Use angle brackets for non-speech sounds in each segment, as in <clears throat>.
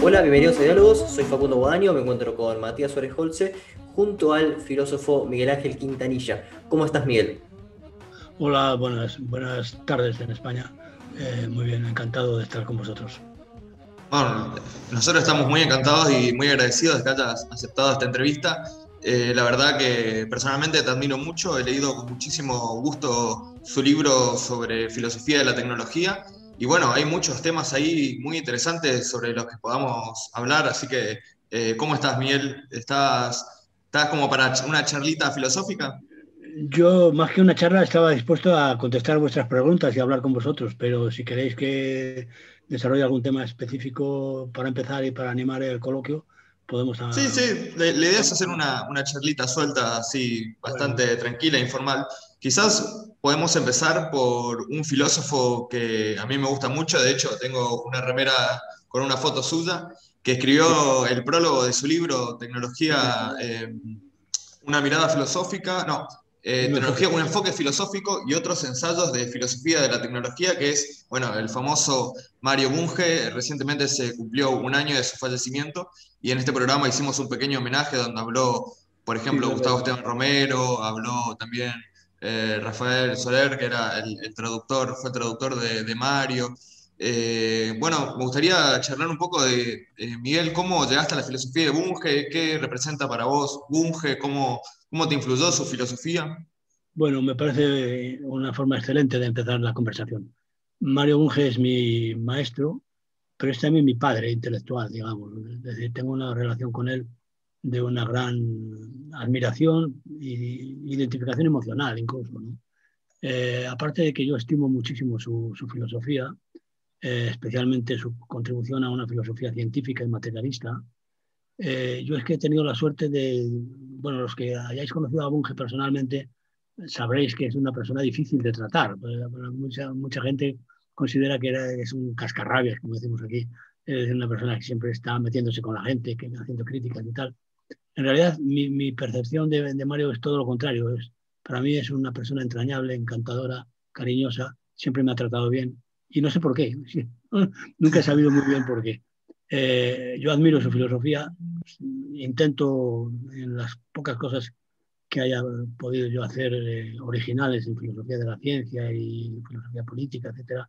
Hola, bienvenidos a Diálogos, soy Facundo Guadaño, me encuentro con Matías Suárez Holce junto al filósofo Miguel Ángel Quintanilla. ¿Cómo estás, Miguel? Hola, buenas, buenas tardes en España. Eh, muy bien, encantado de estar con vosotros. Bueno, nosotros estamos muy encantados y muy agradecidos de que hayas aceptado esta entrevista. Eh, la verdad que personalmente te admiro mucho, he leído con muchísimo gusto su libro sobre filosofía de la tecnología y bueno, hay muchos temas ahí muy interesantes sobre los que podamos hablar, así que eh, ¿cómo estás Miguel? ¿Estás, ¿Estás como para una charlita filosófica? Yo, más que una charla, estaba dispuesto a contestar vuestras preguntas y hablar con vosotros, pero si queréis que desarrolle algún tema específico para empezar y para animar el coloquio, podemos... Sí, sí, la, idea es hacer una, una, charlita suelta, así, bastante tranquila, informal. Quizás podemos empezar por un filósofo que a mí me gusta mucho, de hecho tengo una remera con una foto suya, que escribió el prólogo de su libro Tecnología, eh, una mirada filosófica, no, eh, tecnología con un enfoque filosófico y otros ensayos de filosofía de la tecnología, que es, bueno, el famoso Mario Bunge. Recientemente se cumplió un año de su fallecimiento y en este programa hicimos un pequeño homenaje donde habló, por ejemplo, Gustavo Esteban Romero, habló también eh, Rafael Soler, que era el, traductor, fue traductor de, Mario. Eh, bueno, me gustaría charlar un poco de, Miguel, cómo llegaste a la filosofía de Bunge, qué representa para vos Bunge, cómo ¿Cómo te influyó su filosofía? Bueno, me parece una forma excelente de empezar la conversación. Mario Bunge es mi maestro, pero es también mi padre intelectual, digamos. Es decir, tengo una relación con él de una gran admiración e identificación emocional incluso. Eh, aparte de que yo estimo muchísimo su, filosofía, eh, especialmente su contribución a una filosofía científica y materialista, eh, yo es que he tenido la suerte de, bueno, los que hayáis conocido a Bunge personalmente, sabréis que es una persona difícil de tratar. Mucha, mucha gente considera que es un cascarrabias, como decimos aquí, es una persona que siempre está metiéndose con la gente, que haciendo críticas y tal. En realidad, mi, mi percepción de, de, Mario es todo lo contrario. Es, para mí es una persona entrañable, encantadora, cariñosa, siempre me ha tratado bien y no sé por qué. <laughs> Nunca he sabido muy bien por qué. Eh, yo admiro su filosofía, intento en las pocas cosas que haya podido yo hacer eh, originales en filosofía de la ciencia y filosofía política, etcétera,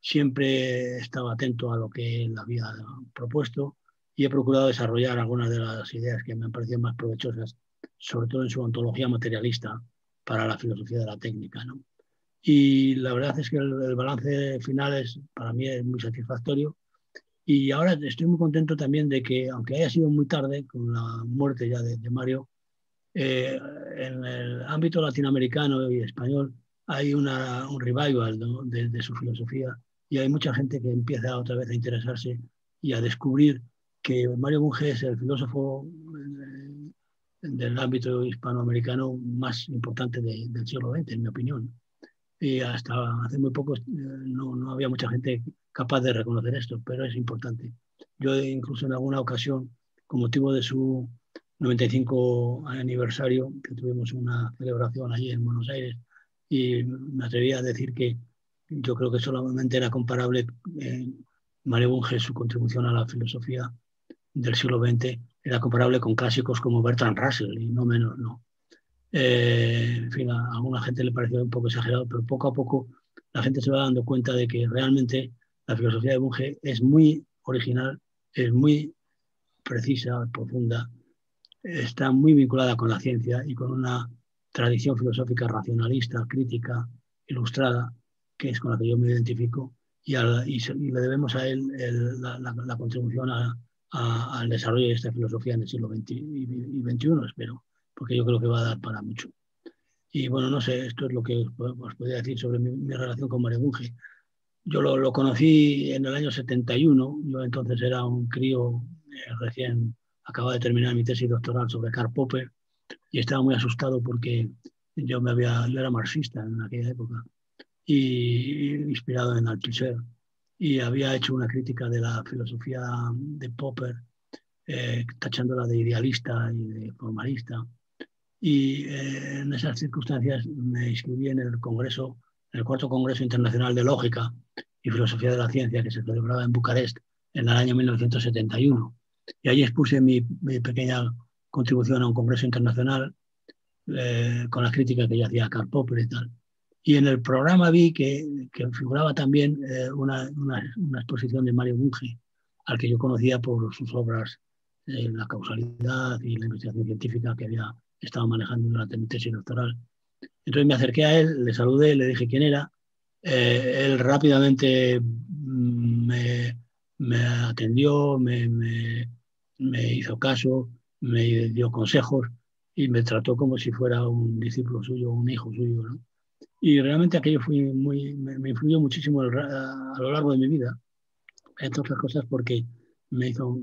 siempre he estado atento a lo que él había propuesto y he procurado desarrollar algunas de las ideas que me han parecido más provechosas, sobre todo en su ontología materialista para la filosofía de la técnica. ¿no? Y la verdad es que el, el balance final es, para mí es muy satisfactorio y ahora estoy muy contento también de que, aunque haya sido muy tarde, con la muerte ya de, Mario, eh, en el ámbito latinoamericano y español hay una, un revival de, su filosofía y hay mucha gente que empieza otra vez a interesarse y a descubrir que Mario Bunge es el filósofo eh, del ámbito hispanoamericano más importante del siglo XX, en mi opinión. Y hasta hace muy poco eh, no, no había mucha gente capaz de reconocer esto, pero es importante. Yo incluso en alguna ocasión, con motivo de su 95 aniversario, que tuvimos una celebración allí en Buenos Aires, y me atreví a decir que yo creo que solamente era comparable eh, Mario Bunge, su contribución a la filosofía del siglo XX, era comparable con clásicos como Bertrand Russell, y no menos, no. Eh, en fin, a alguna gente le pareció un poco exagerado, pero poco a poco la gente se va dando cuenta de que realmente la filosofía de Bunge es muy original, es muy precisa, profunda, está muy vinculada con la ciencia y con una tradición filosófica racionalista, crítica, ilustrada, que es con la que yo me identifico, y, le debemos a él la, contribución al desarrollo de esta filosofía en el siglo XX y, XXI, espero, porque yo creo que va a dar para mucho. Y bueno, no sé, esto es lo que os, podría decir sobre mi, mi relación con Mario Bunge. Yo lo, conocí en el año 71, yo entonces era un crío eh, recién acababa de terminar mi tesis doctoral sobre Karl Popper y estaba muy asustado porque yo, me había, yo era marxista en aquella época y inspirado en Althusser y había hecho una crítica de la filosofía de Popper eh, tachándola de idealista y de formalista y eh, en esas circunstancias me inscribí en el Congreso el cuarto Congreso Internacional de Lógica y Filosofía de la Ciencia que se celebraba en Bucarest en el año 1971. Y allí expuse mi, pequeña contribución a un congreso internacional eh, con la crítica que yo hacía a Karl Popper y tal. Y en el programa vi que, que figuraba también eh, una, una, exposición de Mario Bunge, al que yo conocía por sus obras eh, La causalidad y la investigación científica que había estado manejando durante mi tesis doctoral. Entonces me acerqué a él, le saludé, le dije quién era. él rápidamente mm, me, me atendió, me, me, me hizo caso, me dio consejos y me trató como si fuera un discípulo suyo, un hijo suyo. ¿no? Y realmente aquello fue muy, me, influyó muchísimo a, lo largo de mi vida, entre otras cosas porque me hizo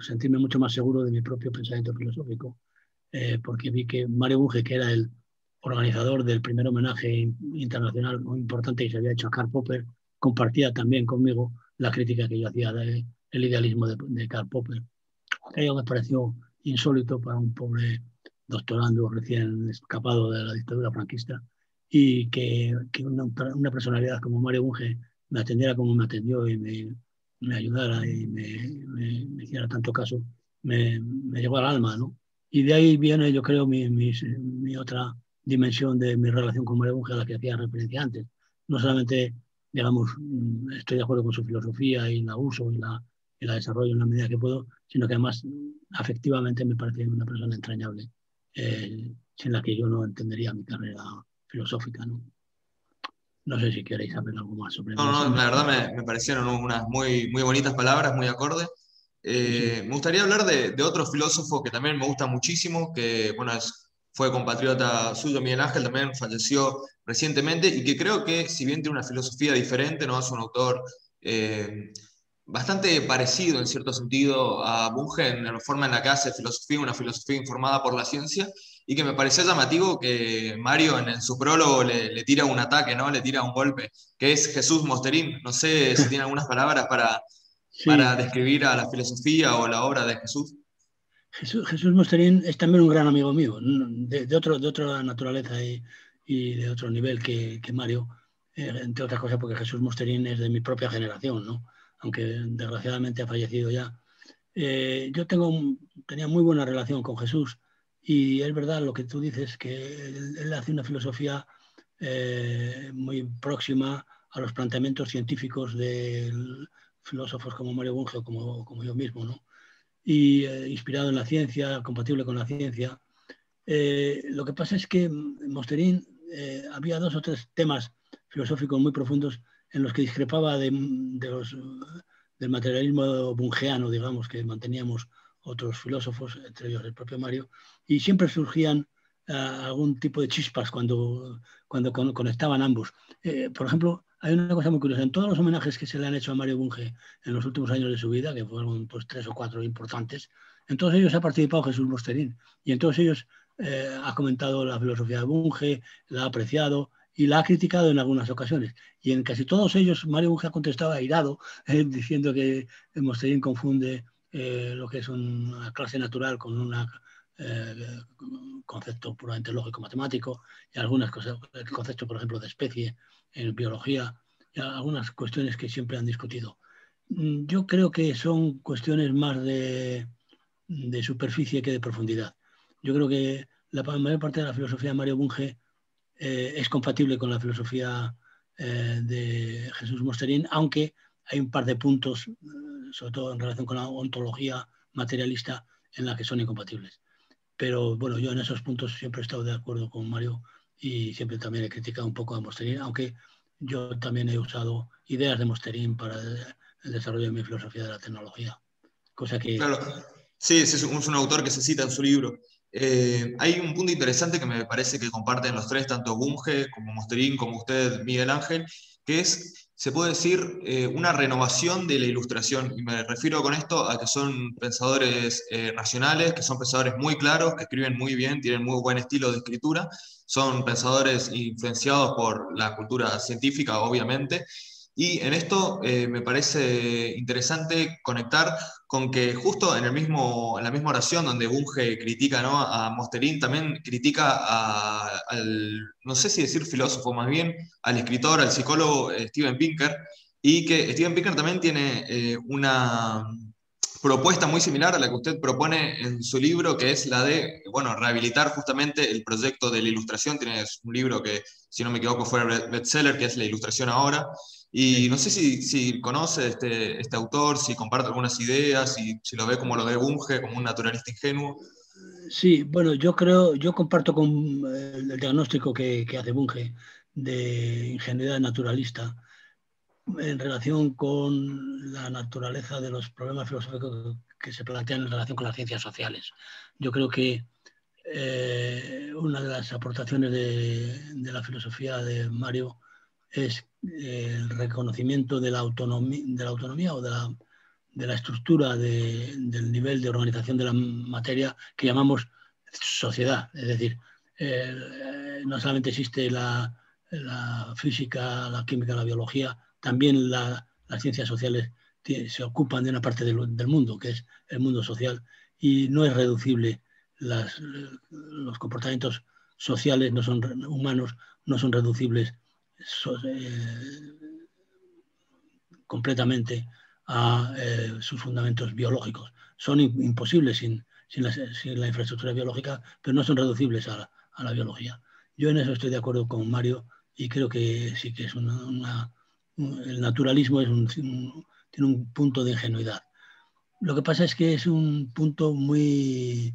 sentirme mucho más seguro de mi propio pensamiento filosófico, eh, porque vi que Mario Bunge, que era el organizador del primer homenaje internacional muy importante que se había hecho a Karl Popper, compartía también conmigo la crítica que yo hacía del idealismo de, Karl Popper. Aquello me pareció insólito para un pobre doctorando recién escapado de la dictadura franquista y que, que una, una, personalidad como Mario Bunge me atendiera como me atendió y me, me ayudara y me, me, hiciera tanto caso, me, me, llegó al alma, ¿no? Y de ahí viene, yo creo, mi, mi, mi otra dimensión de mi relación con Mario Bunge a la que hacía referencia antes. No solamente digamos, mm, estoy de acuerdo con su filosofía y la uso y la, y la desarrollo en la medida que puedo, sino que además afectivamente me parece una persona entrañable, eh, sin la que yo no entendería mi carrera filosófica. ¿no? No sé si queréis saber algo más sobre No, no, la verdad me, me, parecieron unas muy, muy bonitas palabras, muy acorde. Eh, me gustaría hablar de, de, otro filósofo que también me gusta muchísimo, que bueno, es, fue compatriota suyo, Miguel Ángel, también falleció recientemente y que creo que si bien tiene una filosofía diferente, ¿no? es un autor eh, bastante parecido en cierto sentido a Bunge en la forma en la que hace filosofía, una filosofía informada por la ciencia, y que me pareció llamativo que Mario en, su prólogo le, tira un ataque, ¿no? le tira un golpe, que es Jesús Mosterín. No sé si tiene algunas palabras para, para describir a la filosofía o la obra de Jesús. Jesús, Jesús Mosterín es también un gran amigo mío, de, otro, de otra naturaleza y, de otro nivel que, que Mario, eh, entre otras cosas porque Jesús Mosterín es de mi propia generación, ¿no? aunque desgraciadamente ha fallecido ya. Eh, yo tengo, tenía muy buena relación con Jesús y es verdad lo que tú dices, que él, hace una filosofía eh, muy próxima a los planteamientos científicos de filósofos como Mario Bunge o como, como yo mismo, ¿no? Y inspirado en la ciencia, compatible con la ciencia. lo que pasa es que Mosterín eh, había dos o tres temas filosóficos muy profundos en los que discrepaba de, los, del materialismo bungeano, digamos, que manteníamos otros filósofos, entre ellos el propio Mario, y siempre surgían eh, algún tipo de chispas cuando, cuando conectaban ambos. Eh, por ejemplo, hay una cosa muy curiosa, en todos los homenajes que se le han hecho a Mario Bunge en los últimos años de su vida, que fueron pues, tres o cuatro importantes, en todos ellos ha participado Jesús Mosterín, y en todos ellos eh, ha comentado la filosofía de Bunge, la ha apreciado y la ha criticado en algunas ocasiones. Y en casi todos ellos Mario Bunge ha contestado airado, <laughs> eh, diciendo que Mosterín confunde eh, lo que es una clase natural con un concepto puramente lógico-matemático y algunas cosas, el concepto, por ejemplo, de especie en biología, algunas cuestiones que siempre han discutido. Mm, yo creo que son cuestiones más de, de superficie que de profundidad. Yo creo que la mayor parte de la filosofía de Mario Bunge eh, es compatible con la filosofía eh, de Jesús Mosterín, aunque hay un par de puntos, eh, sobre todo en relación con la ontología materialista, en la que son incompatibles. Pero bueno, yo en esos puntos siempre he estado de acuerdo con Mario y siempre también he criticado un poco a Mosterín, aunque yo también he usado ideas de Mosterín para el desarrollo de mi filosofía de la tecnología. Cosa que... Claro, sí, es un, autor que se cita en su libro. Eh, hay un punto interesante que me parece que comparten los tres, tanto Bunge como Mosterín, como usted, Miguel Ángel, que es, se puede decir, eh, una renovación de la ilustración. Y me refiero con esto a que son pensadores eh, racionales, que son pensadores muy claros, que escriben muy bien, tienen muy buen estilo de escritura, son pensadores influenciados por la cultura científica, obviamente, Y en esto eh, me parece interesante conectar con que justo en, el mismo, en la misma oración donde Bunge critica ¿no? a Mosterín, también critica al, no sé si decir filósofo, más bien al escritor, al psicólogo eh, Steven Pinker, y que Steven Pinker también tiene eh, una propuesta muy similar a la que usted propone en su libro, que es la de, bueno, rehabilitar justamente el proyecto de la ilustración. Tiene un libro que, si no me equivoco, fue bestseller, que es La Ilustración Ahora. Y no sé si, si conoce este, este autor, si comparte algunas ideas, si, si lo ve como lo ve Bunge, como un naturalista ingenuo. Sí, bueno, yo creo, yo comparto con eh, el diagnóstico que, que hace Bunge de ingenuidad naturalista en relación con la naturaleza de los problemas filosóficos que se plantean en relación con las ciencias sociales. Yo creo que eh, una de las aportaciones de, la filosofía de Mario es eh, el reconocimiento de la, autonomía, o de la, estructura del nivel de organización de la materia que llamamos sociedad. Es decir, eh, no solamente existe la, física, la química, la biología, también las ciencias sociales se ocupan de una parte del, mundo, que es el mundo social, y no es reducible, los comportamientos sociales no son humanos, no son reducibles completamente a eh, sus fundamentos biológicos. Son imposibles sin, la, infraestructura biológica, pero no son reducibles a la, biología. Yo en eso estoy de acuerdo con Mario y creo que sí que es una el naturalismo es tiene un punto de ingenuidad. Lo que pasa es que es un punto muy,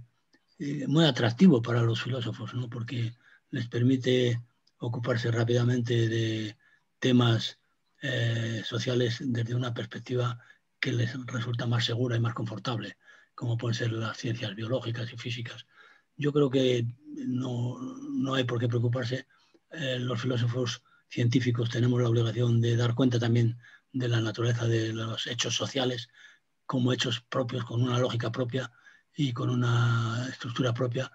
eh, muy atractivo para los filósofos, ¿no? porque les permite ocuparse rápidamente de temas eh, sociales desde una perspectiva que les resulta más segura y más confortable, como pueden ser las ciencias biológicas y físicas. Yo creo que no, no hay por qué preocuparse. Eh, los filósofos científicos tenemos la obligación de dar cuenta también de la naturaleza de los hechos sociales como hechos propios, con una lógica propia y con una estructura propia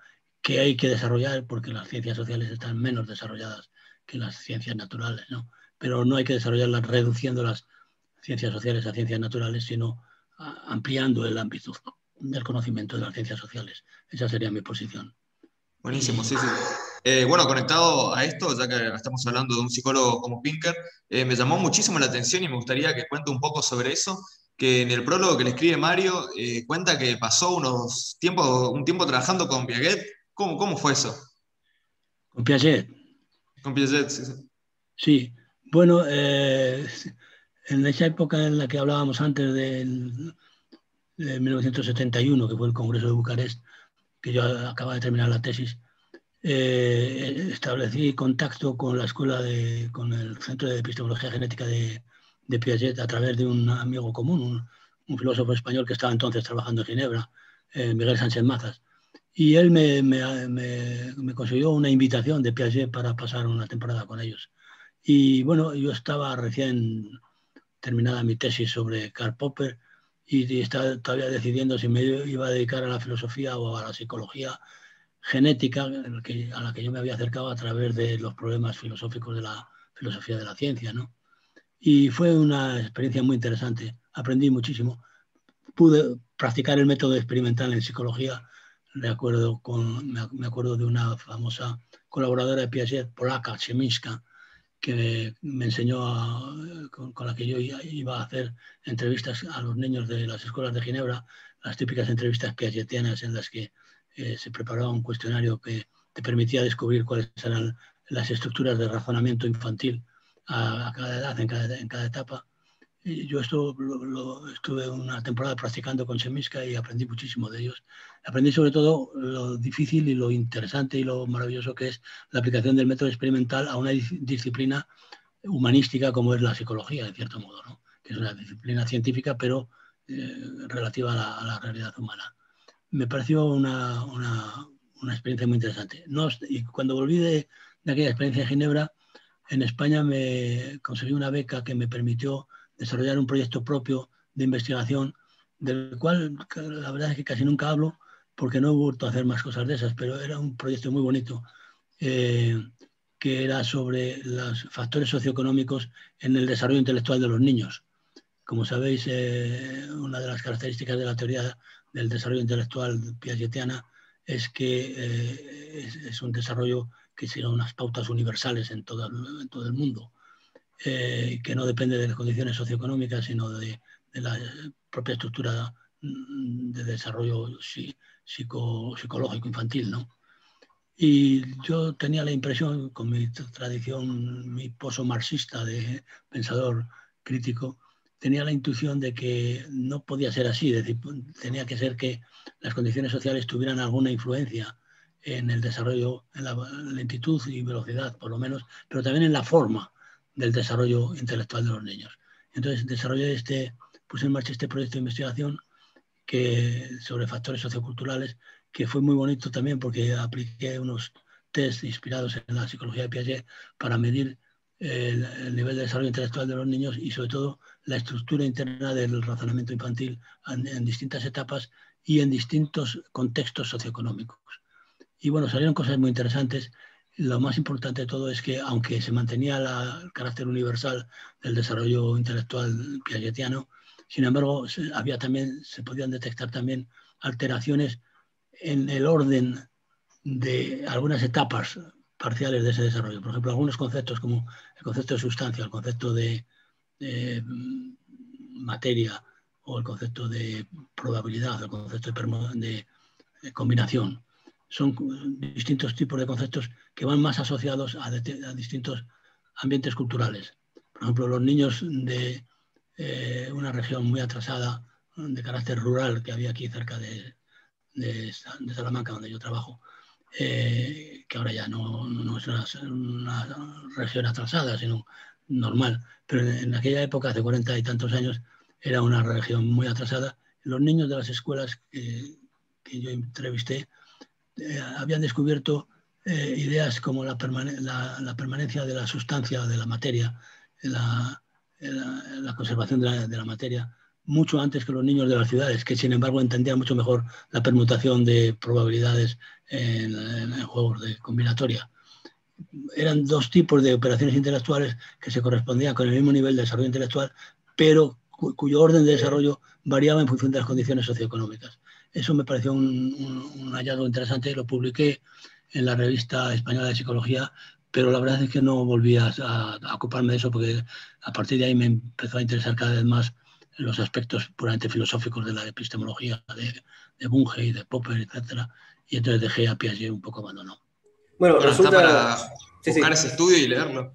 que hay que desarrollar porque las ciencias sociales están menos desarrolladas que las ciencias naturales, ¿no? Pero no hay que desarrollarlas reduciendo las ciencias sociales a ciencias naturales, sino ampliando el ámbito del conocimiento de las ciencias sociales. Esa sería mi posición. Buenísimo, sí, sí. Eh, bueno, conectado a esto, ya que estamos hablando de un psicólogo como Pinker, eh, me llamó muchísimo la atención y me gustaría que cuente un poco sobre eso, que en el prólogo que le escribe Mario eh, cuenta que pasó unos tiempo, un tiempo trabajando con Piaget. ¿Cómo, cómo fue eso? Con Piaget. Con Piaget, sí. Sí, bueno, en esa época en la que hablábamos antes de 1971, que fue el Congreso de Bucarest, que yo acababa de terminar la tesis, eh, establecí contacto con la escuela, de, con el Centro de Epistemología Genética de, de Piaget a través de un amigo común, un, filósofo español que estaba entonces trabajando en Ginebra, eh, Miguel Sánchez Mazas. Y él me, me, me, consiguió una invitación de Piaget para pasar una temporada con ellos. Y bueno, yo estaba recién terminada mi tesis sobre Karl Popper y estaba todavía decidiendo si me iba a dedicar a la filosofía o a la psicología genética a la que yo me había acercado a través de los problemas filosóficos de la filosofía de la ciencia. ¿no? Y fue una experiencia muy interesante, aprendí muchísimo. Pude practicar el método experimental en psicología, de acuerdo con, me acuerdo de una famosa colaboradora de Piaget, polaca, Cheminska, que me enseñó, con, con, la que yo iba a hacer entrevistas a los niños de las escuelas de Ginebra, las típicas entrevistas piagetianas en las que eh, se preparaba un cuestionario que te permitía descubrir cuáles eran las estructuras de razonamiento infantil a, cada edad, en cada, en cada, etapa. Yo esto lo, estuve una temporada practicando con Semiska y aprendí muchísimo de ellos. Aprendí sobre todo lo difícil y lo interesante y lo maravilloso que es la aplicación del método experimental a una disciplina humanística como es la psicología, en cierto modo, ¿no? que es una disciplina científica, pero eh, relativa a la realidad humana me pareció una, una, experiencia muy interesante. No, y cuando volví de, de, aquella experiencia en Ginebra, en España me conseguí una beca que me permitió desarrollar un proyecto propio de investigación, del cual la verdad es que casi nunca hablo, porque no he vuelto a hacer más cosas de esas, pero era un proyecto muy bonito. Eh, que era sobre los factores socioeconómicos en el desarrollo intelectual de los niños. Como sabéis, eh, una de las características de la teoría del desarrollo intelectual piagetiana es que eh, es, un desarrollo que sigue unas pautas universales en todo, en todo el mundo, eh, que no depende de las condiciones socioeconómicas, sino de, la propia estructura mm, de desarrollo psicológico infantil. ¿no? Y yo tenía la impresión, con mi tradición, mi pozo marxista de pensador crítico, tenía la intuición de que no podía ser así, es decir, tenía que ser que las condiciones sociales tuvieran alguna influencia en el desarrollo, en la lentitud y velocidad, por lo menos, pero también en la forma del desarrollo intelectual de los niños. Entonces desarrollé este, puse en marcha este proyecto de investigación que, sobre factores socioculturales, que fue muy bonito también porque apliqué unos test inspirados en la psicología de Piaget para medir el, nivel de desarrollo intelectual de los niños y sobre todo la estructura interna del razonamiento infantil en, distintas etapas y en distintos contextos socioeconómicos. Y bueno, salieron cosas muy interesantes. Lo más importante de todo es que aunque se mantenía el carácter universal del desarrollo intelectual piagetiano, sin embargo, había también, se podían detectar también alteraciones en el orden de algunas etapas parciales de ese desarrollo. Por ejemplo, algunos conceptos como el concepto de sustancia, el concepto de, materia o el concepto de probabilidad, el concepto de, combinación. Son distintos tipos de conceptos que van más asociados a, distintos ambientes culturales. Por ejemplo, los niños de eh, una región muy atrasada, de carácter rural, que había aquí cerca de, de Salamanca, donde yo trabajo, eh, que ahora ya no, no es una, región atrasada, sino normal, pero en, aquella época, hace cuarenta y tantos años, era una región muy atrasada. Los niños de las escuelas que, que yo entrevisté eh, habían descubierto eh, ideas como la, permanencia de la sustancia, de la materia, la, conservación de la materia, mucho antes que los niños de las ciudades, que sin embargo entendían mucho mejor la permutación de probabilidades en, juegos de combinatoria. Eran dos tipos de operaciones intelectuales que se correspondían con el mismo nivel de desarrollo intelectual, pero cuyo orden de desarrollo variaba en función de las condiciones socioeconómicas. Eso me pareció un, hallazgo interesante, lo publiqué en la revista española de psicología, pero la verdad es que no volví a, a ocuparme de eso porque a partir de ahí me empezó a interesar cada vez más los aspectos puramente filosóficos de la epistemología de, de Bunge y de Popper, etc. Y entonces dejé a Piaget un poco abandonado. Bueno, resulta... para buscar ese estudio y leerlo.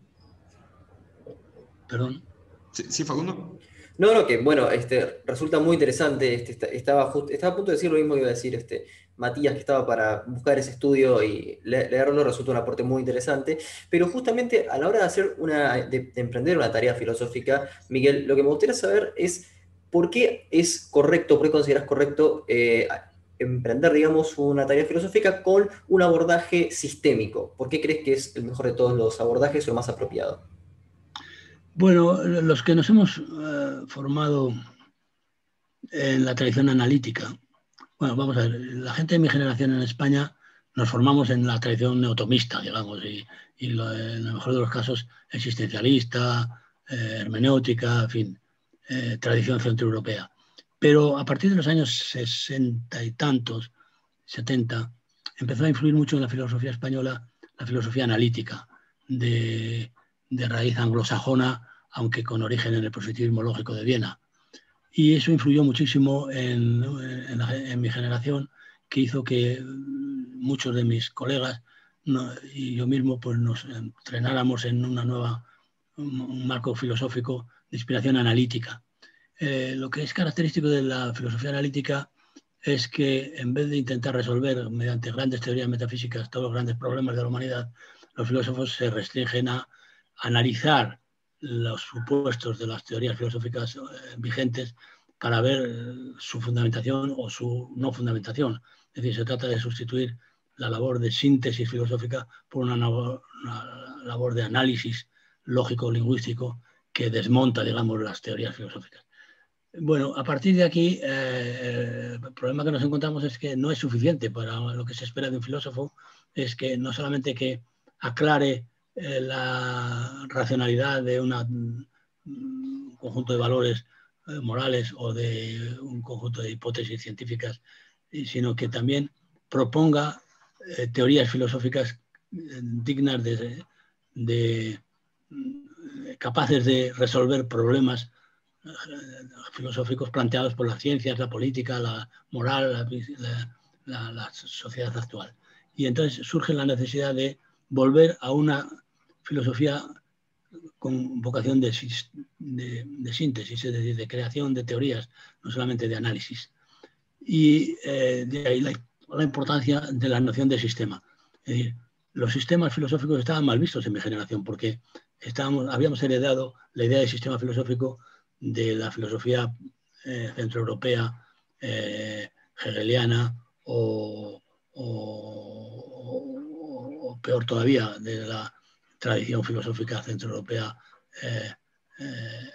Perdón. Sí, Facundo. No, no, que bueno, este, resulta muy interesante. Este, estaba, estaba a punto de decir lo mismo que iba a decir este, Matías, que estaba para buscar ese estudio y leerlo, resulta un aporte muy interesante. Pero justamente a la hora de, hacer una, de, emprender una tarea filosófica, Miguel, lo que me gustaría saber es por qué es correcto, por qué consideras correcto eh, emprender, digamos, una tarea filosófica con un abordaje sistémico. ¿Por qué crees que es el mejor de todos los abordajes o el más apropiado? Bueno, los que nos hemos eh, formado en la tradición analítica, bueno, vamos a ver, la gente de mi generación en España nos formamos en la tradición neotomista, digamos, y, en el mejor de los casos existencialista, eh, hermenéutica, en fin, eh, tradición centroeuropea. Pero a partir de los años sesenta y tantos, 70, empezó a influir mucho en la filosofía española la filosofía analítica, de, de raíz anglosajona, aunque con origen en el positivismo lógico de Viena. Y eso influyó muchísimo en, mi generación, que hizo que muchos de mis colegas y yo mismo pues, nos entrenáramos en una nueva, marco filosófico de inspiración analítica. Eh, lo que es característico de la filosofía analítica es que en vez de intentar resolver mediante grandes teorías metafísicas todos los grandes problemas de la humanidad, los filósofos se restringen a analizar los supuestos de las teorías filosóficas eh, vigentes para ver eh, su fundamentación o su no fundamentación. Es decir, se trata de sustituir la labor de síntesis filosófica por una, labor de análisis lógico-lingüístico que desmonta, digamos, las teorías filosóficas. Bueno, a partir de aquí, eh, el problema que nos encontramos es que no es suficiente para lo que se espera de un filósofo, es que no solamente que aclare eh, la racionalidad de un conjunto de valores eh, morales o de un conjunto de hipótesis científicas, sino que también proponga eh, teorías filosóficas dignas de, capaces de resolver problemas filosóficos planteados por las ciencias, la política, la moral, la sociedad actual. Y entonces surge la necesidad de volver a una filosofía con vocación de, síntesis, es decir, de creación de teorías, no solamente de análisis. Y eh, de ahí la, importancia de la noción de sistema. Es decir, los sistemas filosóficos estaban mal vistos en mi generación porque estábamos, habíamos heredado la idea de sistema filosófico de la filosofía eh, centroeuropea, eh, hegeliana o, o, peor todavía, de la tradición filosófica centroeuropea eh, eh,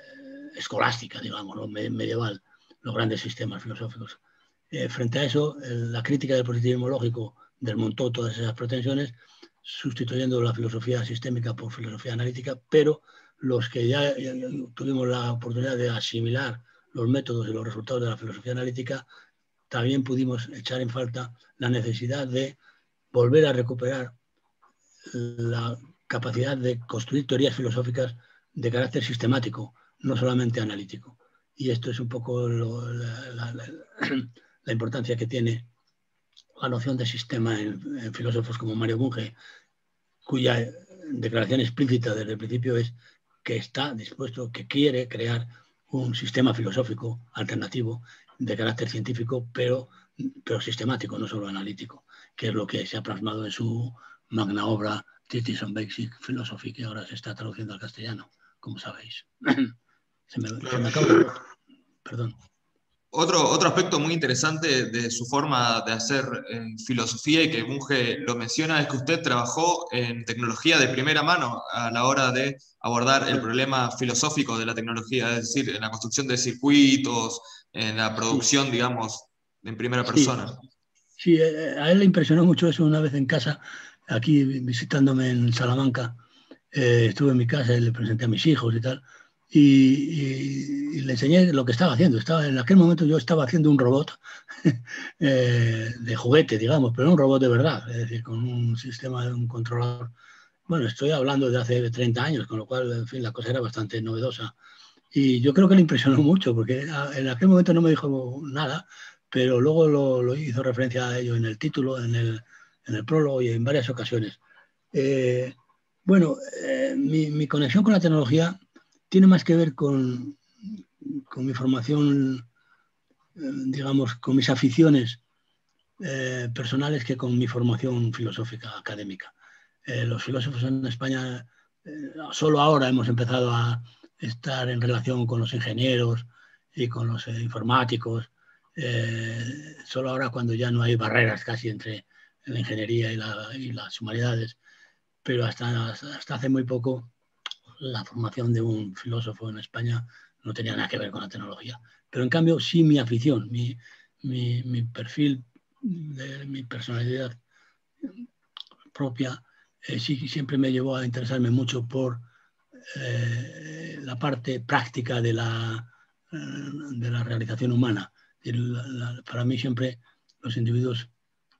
escolástica, digamos, medieval, los grandes sistemas filosóficos. Eh, frente a eso, la crítica del positivismo lógico desmontó todas esas pretensiones, sustituyendo la filosofía sistémica por filosofía analítica, pero los que ya tuvimos la oportunidad de asimilar los métodos y los resultados de la filosofía analítica, también pudimos echar en falta la necesidad de volver a recuperar la capacidad de construir teorías filosóficas de carácter sistemático, no solamente analítico. Y esto es un poco <clears throat> la, importancia que tiene la noción de sistema en, filósofos como Mario Bunge, cuya declaración explícita desde el principio es que está dispuesto, que quiere crear un sistema filosófico alternativo de carácter científico, pero, pero sistemático, no solo analítico, que es lo que se ha plasmado en su magna obra Thesis on Basic Philosophy, que ahora se está traduciendo al castellano, como sabéis. <clears throat> se me, Perdón. Otro, otro aspecto muy interesante de su forma de hacer eh, filosofía y que Bunge lo menciona es que usted trabajó en tecnología de primera mano a la hora de abordar el problema filosófico de la tecnología, es decir, en la construcción de circuitos, en la producción, digamos, en primera persona. Sí, eh, a él le impresionó mucho eso una vez en casa, aquí visitándome en Salamanca. Eh, estuve en mi casa y le presenté a mis hijos y tal. Y, le enseñé lo que estaba haciendo. Estaba, en aquel momento yo estaba haciendo un robot <laughs> eh, de juguete, digamos, pero un robot de verdad, es decir, con un sistema de un controlador. Bueno, estoy hablando de hace 30 años, con lo cual, en fin, la cosa era bastante novedosa. Y yo creo que le impresionó mucho, porque en aquel momento no me dijo nada, pero luego lo, hizo referencia a ello en el título, en el, en el prólogo y en varias ocasiones. Eh, bueno, eh, mi, conexión con la tecnología tiene más que ver con, mi formación, eh, digamos, con mis aficiones personales que con mi formación filosófica académica. los filósofos en España solo ahora hemos empezado a estar en relación con los ingenieros y con los informáticos eh, solo ahora cuando ya no hay barreras casi entre la ingeniería y, las humanidades, pero hasta, hasta hace muy poco la formación de un filósofo en España no tenía nada que ver con la tecnología. Pero en cambio sí mi afición, mi, mi, perfil, de, mi personalidad propia, eh, sí siempre me llevó a interesarme mucho por eh, la parte práctica de la, de la realización humana para mí siempre los individuos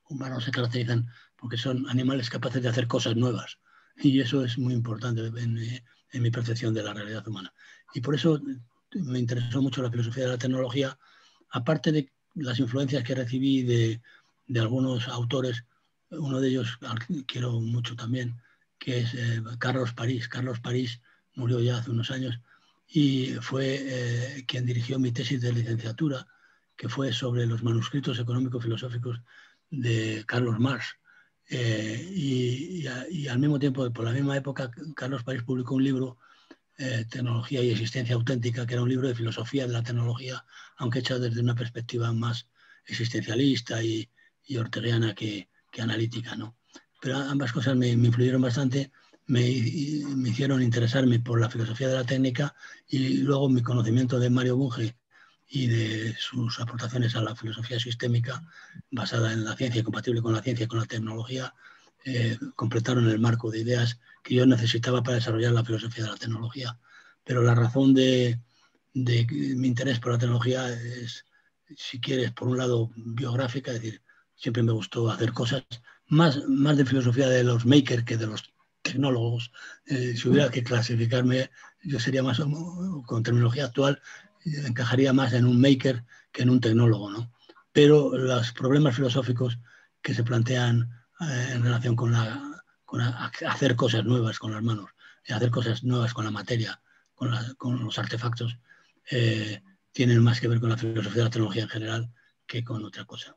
humanos se caracterizan porque son animales capaces de hacer cosas nuevas. Y eso es muy importante en, mi percepción de la realidad humana. Y por eso me interesó mucho la filosofía de la tecnología, aparte de las influencias que recibí de, algunos autores, uno de ellos quiero mucho también, que es eh, Carlos París. Carlos París murió ya hace unos años y fue eh, quien dirigió mi tesis de licenciatura que fue sobre los manuscritos económicos filosóficos de Carlos Marx. Eh, y, al mismo tiempo, por la misma época, Carlos París publicó un libro, eh, Tecnología y Existencia Auténtica, que era un libro de filosofía de la tecnología, aunque hecho desde una perspectiva más existencialista y, y orteguiana que, analítica. ¿no? Pero ambas cosas me, influyeron bastante, me, me, hicieron interesarme por la filosofía de la técnica y luego mi conocimiento de Mario Bunge y de sus aportaciones a la filosofía sistémica basada en la ciencia, compatible con la ciencia y con la tecnología, eh, completaron el marco de ideas que yo necesitaba para desarrollar la filosofía de la tecnología. Pero la razón de, de mi interés por la tecnología es, si quieres, por un lado biográfica, es decir, siempre me gustó hacer cosas, más, más de filosofía de los makers que de los tecnólogos. Eh, si hubiera que clasificarme, yo sería más, con terminología actual, encajaría más en un maker que en un tecnólogo, ¿no? Pero los problemas filosóficos que se plantean eh, en relación con, la, hacer cosas nuevas con las manos, hacer cosas nuevas con la materia, con, los artefactos, eh, tienen más que ver con la filosofía de la tecnología en general que con otra cosa.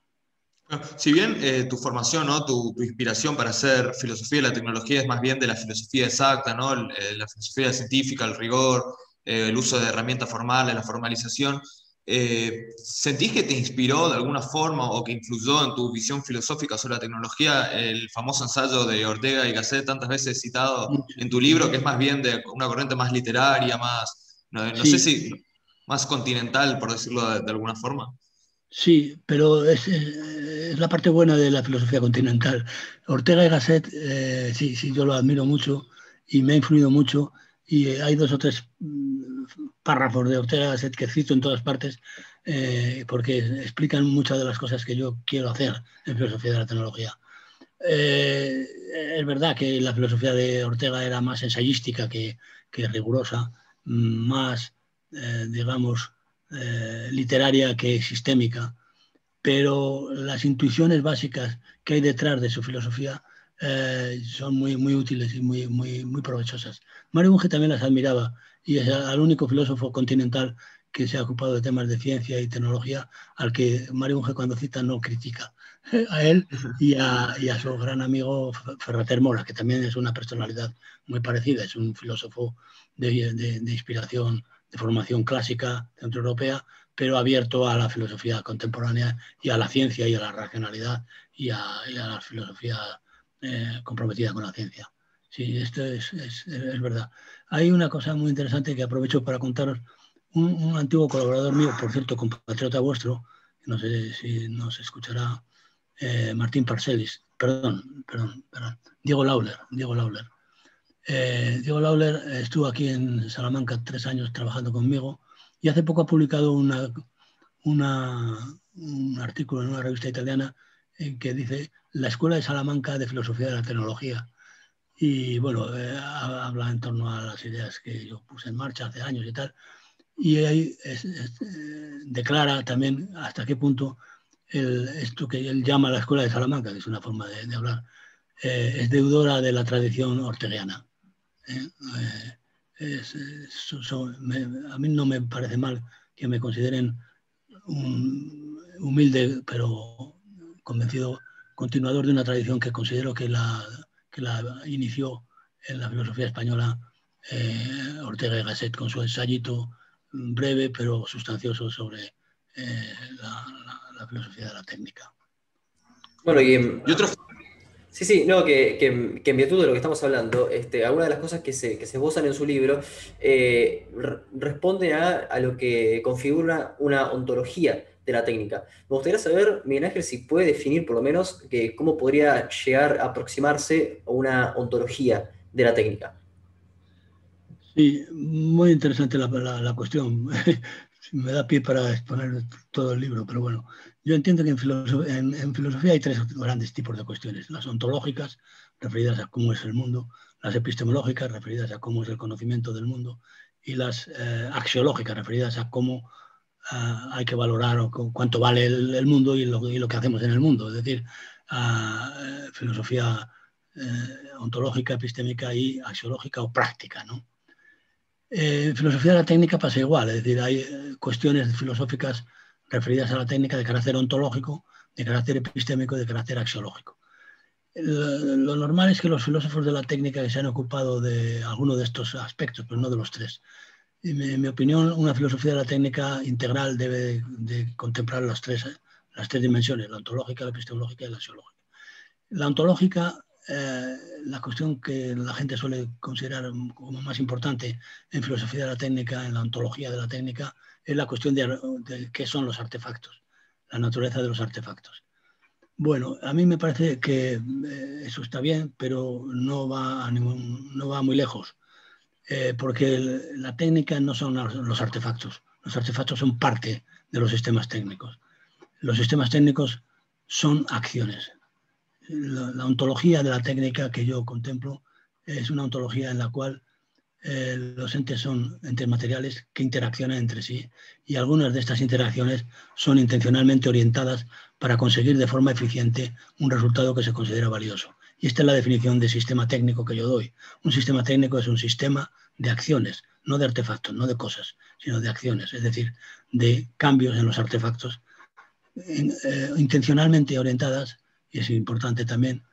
Si bien eh, tu formación, ¿no? Tu, inspiración para hacer filosofía de la tecnología es más bien de la filosofía exacta, ¿no? la filosofía científica, el rigor, el uso de herramientas formales, la formalización, eh, ¿Sentís que te inspiró de alguna forma o que influyó en tu visión filosófica sobre la tecnología el famoso ensayo de Ortega y Gasset, tantas veces citado en tu libro, que es más bien de una corriente más literaria, más, no, sé si más continental, por decirlo de, alguna forma? Sí, pero es, la parte buena de la filosofía continental. Ortega y Gasset, eh, sí, sí, yo lo admiro mucho y me ha influido mucho y hay dos o tres mm, párrafos de Ortega Gasset que cito en todas partes eh, porque explican muchas de las cosas que yo quiero hacer en filosofía de la tecnología. Eh, es verdad que la filosofía de Ortega era más ensayística que, rigurosa, más, eh, digamos, literaria que sistémica, pero las intuiciones básicas que hay detrás de su filosofía eh, son muy, muy útiles y muy, muy, muy provechosas. Mario Bunge también las admiraba y es el único filósofo continental que se ha ocupado de temas de ciencia y tecnología, al que Mario Bunge cuando cita no critica <laughs> a él y a, y a su gran amigo Ferrater Mora, que también es una personalidad muy parecida, es un filósofo de, de, inspiración, de formación clásica centroeuropea, pero abierto a la filosofía contemporánea y a la ciencia y a la racionalidad y a, y a la filosofía eh, comprometida con la ciencia. Sí, esto es, es, verdad. Hay una cosa muy interesante que aprovecho para contaros. Un, antiguo colaborador mío, por cierto, compatriota vuestro, no sé si nos escuchará, eh, Martín Parcelis, perdón, perdón, perdón, Diego Lauler, Diego Lauler. Eh, Diego Lauler estuvo aquí en Salamanca tres años trabajando conmigo y hace poco ha publicado una, un artículo en una revista italiana que dice la Escuela de Salamanca de Filosofía de la Tecnología. Y bueno, eh, habla en torno a las ideas que yo puse en marcha hace años y tal. Y ahí eh, declara también hasta qué punto esto que él llama la Escuela de Salamanca, que es una forma de, hablar, eh, es deudora de la tradición orteguiana. a mí no me parece mal que me consideren humilde, pero convencido continuador de una tradición que considero que la, que la inició en la filosofía española eh, Ortega y Gasset con su ensayito breve pero sustancioso sobre eh, la, filosofía de la técnica. Bueno, y, Sí, sí, no, que, que, en virtud de lo que estamos hablando, este, algunas de las cosas que se, que se esbozan en su libro eh, responden a, a, lo que configura una ontología de la técnica. Me gustaría saber, Miguel Ángel, si puede definir por lo menos que, cómo podría llegar a aproximarse a una ontología de la técnica. Sí, muy interesante la, la, cuestión. <laughs> Me da pie para exponer todo el libro, pero bueno, yo entiendo que en filosofía, hay tres grandes tipos de cuestiones. Las ontológicas, referidas a cómo es el mundo, las epistemológicas, referidas a cómo es el conocimiento del mundo, y las eh, axiológicas, referidas a cómo Ah, hay que valorar cuánto vale el, mundo y lo, que hacemos en el mundo, es decir, ah, eh, filosofía eh, ontológica, epistémica y axiológica o práctica. ¿no? Eh, filosofía de la técnica pasa igual, es decir, hay cuestiones filosóficas referidas a la técnica de carácter ontológico, de carácter epistémico y de carácter axiológico. Lo normal es que los filósofos de la técnica se han ocupado de alguno de estos aspectos, pero no de los tres, en mi opinión, una filosofía de la técnica integral debe de, contemplar las tres, las tres dimensiones, la ontológica, la epistemológica y la axiológica. La ontológica, eh, la cuestión que la gente suele considerar como más importante en filosofía de la técnica, en la ontología de la técnica, es la cuestión de, qué son los artefactos, la naturaleza de los artefactos. Bueno, a mí me parece que eh, eso está bien, pero no va, a ningún, no va muy lejos, eh, porque la técnica no son los artefactos, los artefactos son parte de los sistemas técnicos. Los sistemas técnicos son acciones. La, ontología de la técnica que yo contemplo es una ontología en la cual eh, los entes son entes materiales que interaccionan entre sí y algunas de estas interacciones son intencionalmente orientadas para conseguir de forma eficiente un resultado que se considera valioso. Y esta es la definición de sistema técnico que yo doy. Un sistema técnico es un sistema de acciones, no de artefactos, no de cosas, sino de acciones, es decir, de cambios en los artefactos eh, intencionalmente orientadas, y es importante también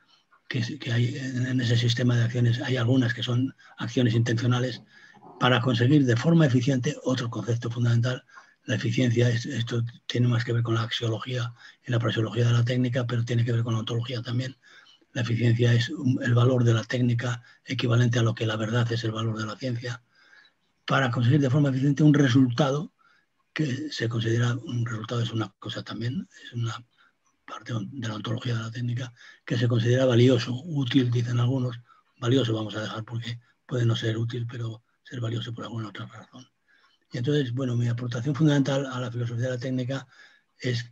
que, hay en ese sistema de acciones, hay algunas que son acciones intencionales para conseguir de forma eficiente otro concepto fundamental la eficiencia, esto tiene más que ver con la axiología y la praseología de la técnica, pero tiene que ver con la ontología también. La eficiencia es el valor de la técnica equivalente a lo que la verdad es el valor de la ciencia, para conseguir de forma eficiente un resultado que se considera un resultado, es una cosa también, es una parte de la ontología de la técnica, que se considera valioso, útil, dicen algunos, valioso vamos a dejar porque puede no ser útil, pero ser valioso por alguna otra razón. Y entonces, bueno, mi aportación fundamental a la filosofía de la técnica es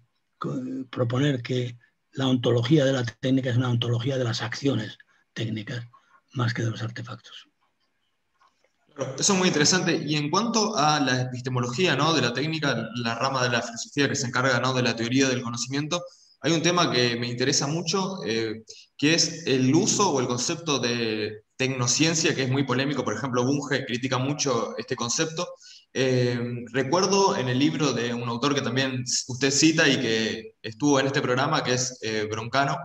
proponer que la ontología de la técnica es una ontología de las acciones técnicas más que de los artefactos. Eso es muy interesante. Y en cuanto a la epistemología ¿no? de la técnica, la rama de la filosofía que se encarga ¿no? de la teoría del conocimiento, hay un tema que me interesa mucho, eh, que es el uso o el concepto de tecnociencia, que es muy polémico. Por ejemplo, Bunge critica mucho este concepto eh, recuerdo en el libro de un autor que también usted cita y que estuvo en este programa, que es eh, Broncano,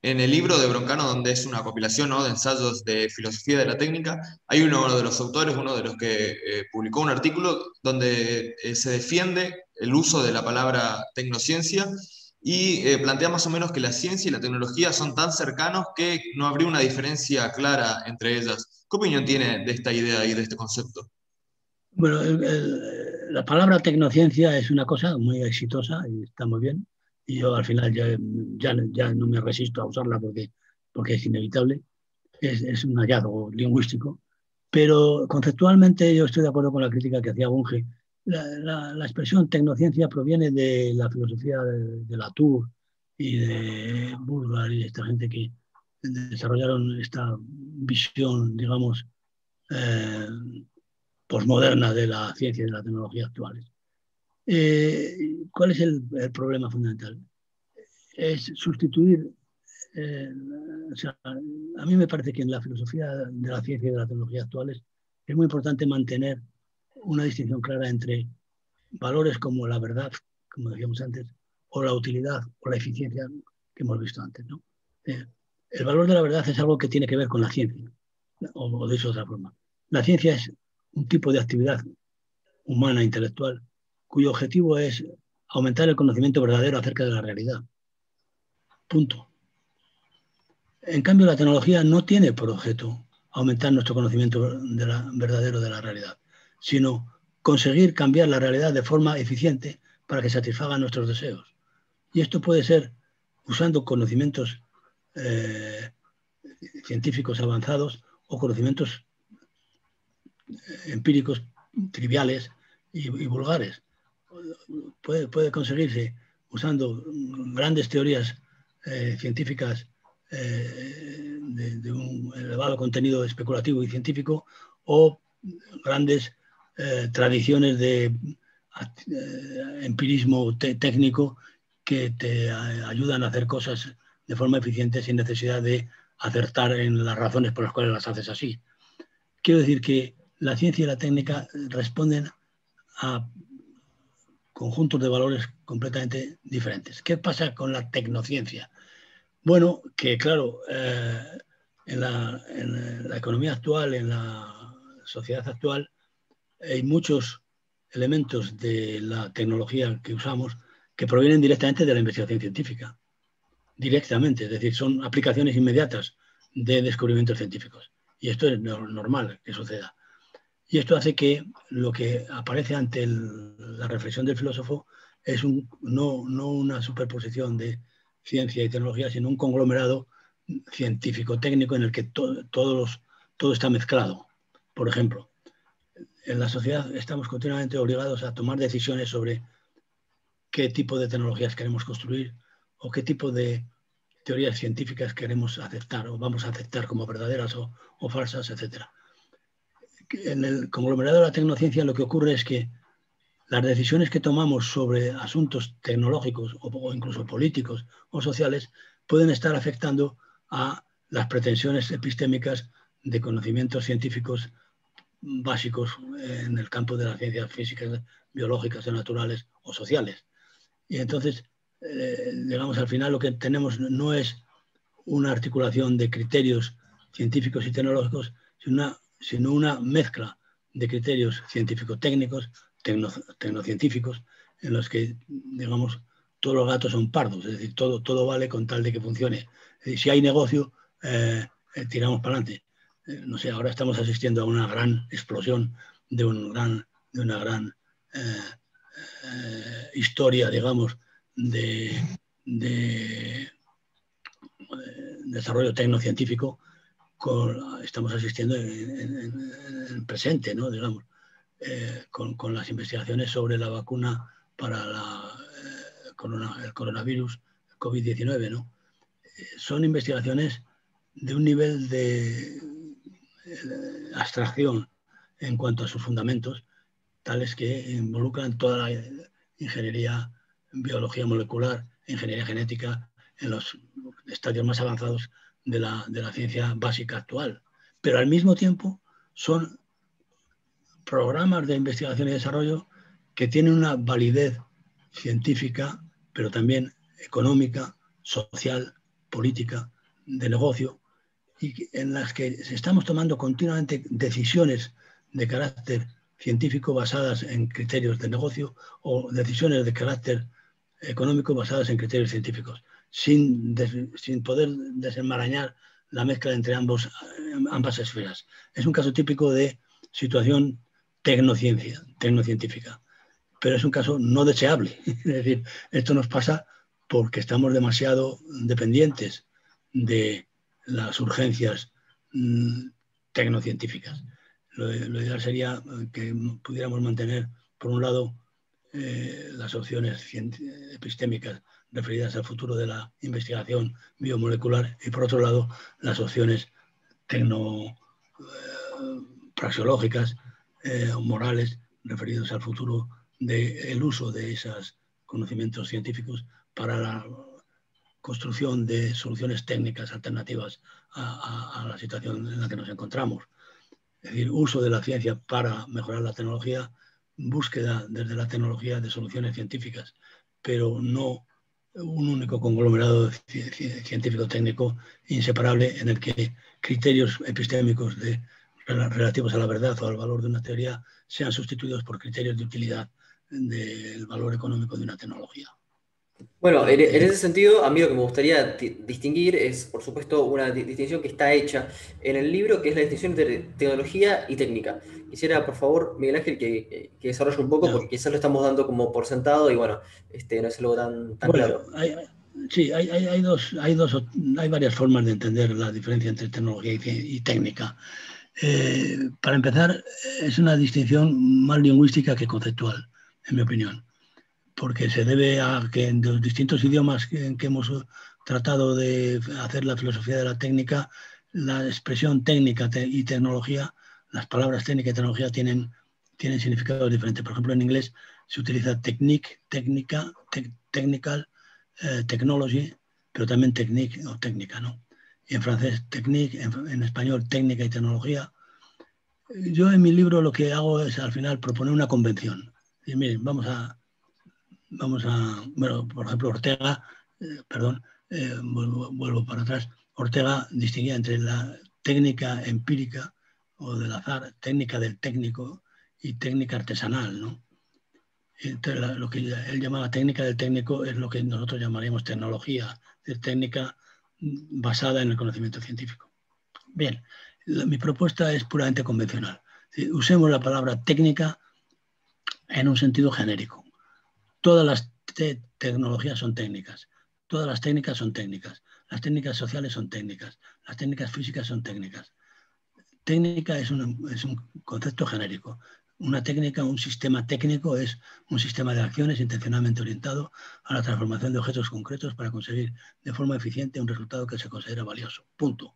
en el libro de Broncano, donde es una compilación de ensayos de filosofía de la técnica, hay uno de los autores, uno de los que eh, publicó un artículo donde se defiende el uso de la palabra tecnociencia y plantea más o menos que la ciencia y la tecnología son tan cercanos que no habría una diferencia clara entre ellas. ¿Qué opinión tiene de esta idea y de este concepto? Bueno, la palabra tecnociencia es una cosa muy exitosa y está muy bien. Y yo al final ya, ya, no me resisto a usarla porque, porque es inevitable. Es, es, un hallazgo lingüístico. Pero conceptualmente yo estoy de acuerdo con la crítica que hacía Bunge. La, la, expresión tecnociencia proviene de la filosofía de, Latour y de Burgar y de esta gente que desarrollaron esta visión, digamos, eh, posmoderna de la ciencia y de la tecnología actuales. Eh, ¿Cuál es el, problema fundamental? Es sustituir, eh, a mí me parece que en la filosofía de la ciencia y de la tecnología actuales es muy importante mantener una distinción clara entre valores como la verdad, como decíamos antes, o la utilidad o la eficiencia que hemos visto antes. ¿no? Eh, el valor de la verdad es algo que tiene que ver con la ciencia, o, o de esa otra forma. La ciencia es un tipo de actividad humana, intelectual, cuyo objetivo es aumentar el conocimiento verdadero acerca de la realidad. Punto. En cambio, la tecnología no tiene por objeto aumentar nuestro conocimiento verdadero de la realidad, sino conseguir cambiar la realidad de forma eficiente para que satisfaga nuestros deseos. Y esto puede ser usando conocimientos eh, científicos avanzados o conocimientos empíricos triviales y, vulgares. Puede, puede, conseguirse usando grandes teorías eh, científicas eh, de, un elevado contenido especulativo y científico o grandes eh, tradiciones de empirismo técnico que te ayudan a hacer cosas de forma eficiente sin necesidad de acertar en las razones por las cuales las haces así. Quiero decir que la ciencia y la técnica responden a conjuntos de valores completamente diferentes. ¿Qué pasa con la tecnociencia? Bueno, que claro, eh, en, la, economía actual, en la sociedad actual, hay muchos elementos de la tecnología que usamos que provienen directamente de la investigación científica. Directamente, es decir, son aplicaciones inmediatas de descubrimientos científicos. Y esto es normal que suceda. Y esto hace que lo que aparece ante la reflexión del filósofo es no, una superposición de ciencia y tecnología, sino un conglomerado científico-técnico en el que todo está mezclado. Por ejemplo, en la sociedad estamos continuamente obligados a tomar decisiones sobre qué tipo de tecnologías queremos construir o qué tipo de teorías científicas queremos aceptar o vamos a aceptar como verdaderas o, falsas, etc. En el conglomerado de la tecnociencia lo que ocurre es que las decisiones que tomamos sobre asuntos tecnológicos o, incluso políticos o sociales pueden estar afectando a las pretensiones epistémicas de conocimientos científicos básicos en el campo de las ciencias físicas, biológicas naturales o sociales. Y entonces, eh, digamos, al final lo que tenemos no es una articulación de criterios científicos y tecnológicos, sino una, sino una mezcla de criterios científico-técnicos, tecnocientíficos, en los que, digamos, todos los gatos son pardos, es decir, todo, todo vale con tal de que funcione. si hay negocio, eh, eh, tiramos para adelante. Eh, no sé, ahora estamos asistiendo a una gran explosión de, un gran, de una gran historia, digamos, de, desarrollo tecnocientífico. Con, estamos asistiendo en, el presente, ¿no? digamos, con, las investigaciones sobre la vacuna para la, el coronavirus, COVID-19. ¿no? son investigaciones de un nivel de, eh, abstracción en cuanto a sus fundamentos, tales que involucran toda la ingeniería, biología molecular, ingeniería genética, en los estadios más avanzados de la, de la ciencia básica actual. Pero al mismo tiempo son programas de investigación y desarrollo que tienen una validez científica, pero también económica, social, política, de negocio, y en las que estamos tomando continuamente decisiones de carácter científico basadas en criterios de negocio o decisiones de carácter económico basadas en criterios científicos, sin, sin poder desenmarañar la mezcla entre ambos, ambas esferas. Es un caso típico de situación tecnociencia, tecnocientífica, pero es un caso no deseable. <laughs> Es decir, esto nos pasa porque estamos demasiado dependientes de, las urgencias mm, tecnocientíficas. Lo, ideal sería que pudiéramos mantener, por un lado, eh, las opciones epistémicas referidas al futuro de la investigación biomolecular y, por otro lado, las opciones tecnopraxiológicas eh, morales referidas al futuro del uso de esos conocimientos científicos para la construcción de soluciones técnicas alternativas a, la situación en la que nos encontramos. Es decir, uso de la ciencia para mejorar la tecnología, búsqueda desde la tecnología de soluciones científicas, pero no un único conglomerado científico-técnico inseparable en el que criterios epistémicos de, relativos a la verdad o al valor de una teoría sean sustituidos por criterios de utilidad del valor económico de una tecnología. Bueno, en, ese sentido, a mí lo que me gustaría distinguir es, por supuesto, una distinción que está hecha en el libro, que es la distinción entre tecnología y técnica. Quisiera, por favor, Miguel Ángel, que, desarrolle un poco, porque quizás lo estamos dando como por sentado y bueno, este, no es algo tan, claro. sí, hay, dos, hay, dos, hay varias formas de entender la diferencia entre tecnología y, técnica. Eh, para empezar, es una distinción más lingüística que conceptual, en mi opinión porque se debe a que en los distintos idiomas en que hemos tratado de hacer la filosofía de la técnica, la expresión técnica y tecnología, las palabras técnica y tecnología tienen, tienen significados diferentes. Por ejemplo, en inglés se utiliza technique, técnica, technical, eh, technology, pero también technique o técnica, ¿no? Y en francés, technique, en, español, técnica y tecnología. Yo en mi libro lo que hago es al final proponer una convención. Y miren, vamos a, vamos a, bueno, por ejemplo, Ortega, eh, perdón, eh, vuelvo, para atrás, Ortega distinguía entre la técnica empírica o del azar, técnica del técnico y técnica artesanal, ¿no? Lo que él llamaba técnica del técnico es lo que nosotros llamaríamos tecnología, de técnica basada en el conocimiento científico. Bien, mi propuesta es puramente convencional. Usemos la palabra técnica en un sentido genérico todas las tecnologías son técnicas. Todas las técnicas son técnicas. Las técnicas sociales son técnicas. Las técnicas físicas son técnicas. Técnica es un, concepto genérico. Una técnica, un sistema técnico es un sistema de acciones intencionalmente orientado a la transformación de objetos concretos para conseguir de forma eficiente un resultado que se considera valioso. Punto.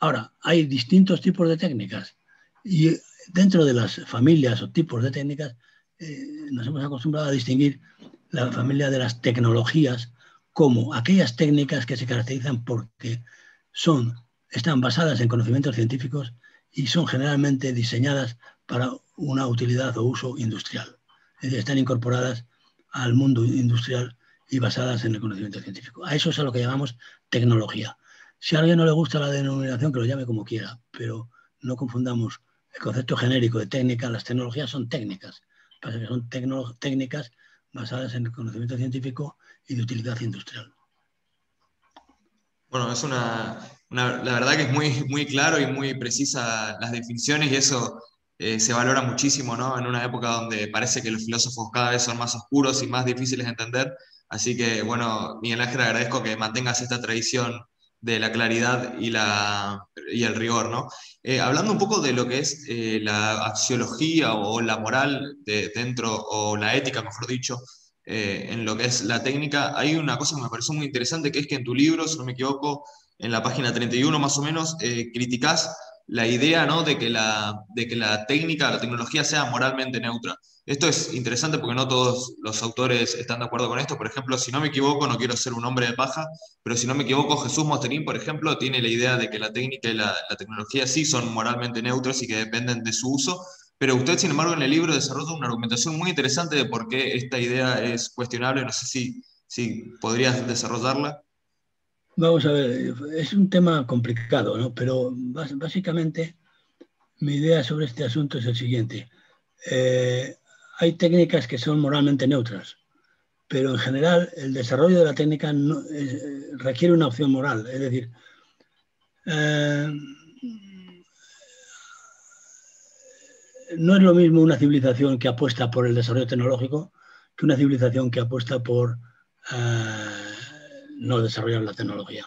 Ahora, hay distintos tipos de técnicas y dentro de las familias o tipos de técnicas eh, nos hemos acostumbrado a distinguir la familia de las tecnologías como aquellas técnicas que se caracterizan porque son, están basadas en conocimientos científicos y son generalmente diseñadas para una utilidad o uso industrial. Es decir, están incorporadas al mundo industrial y basadas en el conocimiento científico. A eso es a lo que llamamos tecnología. Si a alguien no le gusta la denominación, que lo llame como quiera, pero no confundamos el concepto genérico de técnica. Las tecnologías son técnicas, que son técnicas basadas en el conocimiento científico y de utilidad industrial. Bueno, es una, la verdad que es muy, muy claro y muy precisa las definiciones y eso eh, se valora muchísimo, ¿no? En una época donde parece que los filósofos cada vez son más oscuros y más difíciles de entender. Así que, bueno, Miguel Ángel, agradezco que mantengas esta tradición de la claridad y, la, y el rigor, ¿no? Eh, hablando un poco de lo que es eh, la axiología o, la moral de, dentro, o la ética, mejor dicho, en lo que es la técnica, hay una cosa que me pareció muy interesante, que es que en tu libro, si no me equivoco, en la página 31 más o menos, criticás la idea ¿no? de, que la, de que la técnica, la tecnología sea moralmente neutra. Esto es interesante porque no todos los autores están de acuerdo con esto. Por ejemplo, si no me equivoco, no quiero ser un hombre de paja, pero si no me equivoco, Jesús Mosterín, por ejemplo, tiene la idea de que la técnica y la, tecnología sí son moralmente neutros y que dependen de su uso. Pero usted, sin embargo, en el libro desarrolla una argumentación muy interesante de por qué esta idea es cuestionable. No sé si, si podrías desarrollarla. Vamos a ver, es un tema complicado, ¿no? Pero básicamente mi idea sobre este asunto es el siguiente. Eh, hay técnicas que son moralmente neutras, pero en general el desarrollo de la técnica eh, requiere una opción moral. Es decir, eh, no es lo mismo una civilización que apuesta por el desarrollo tecnológico que una civilización que apuesta por no desarrollar la tecnología.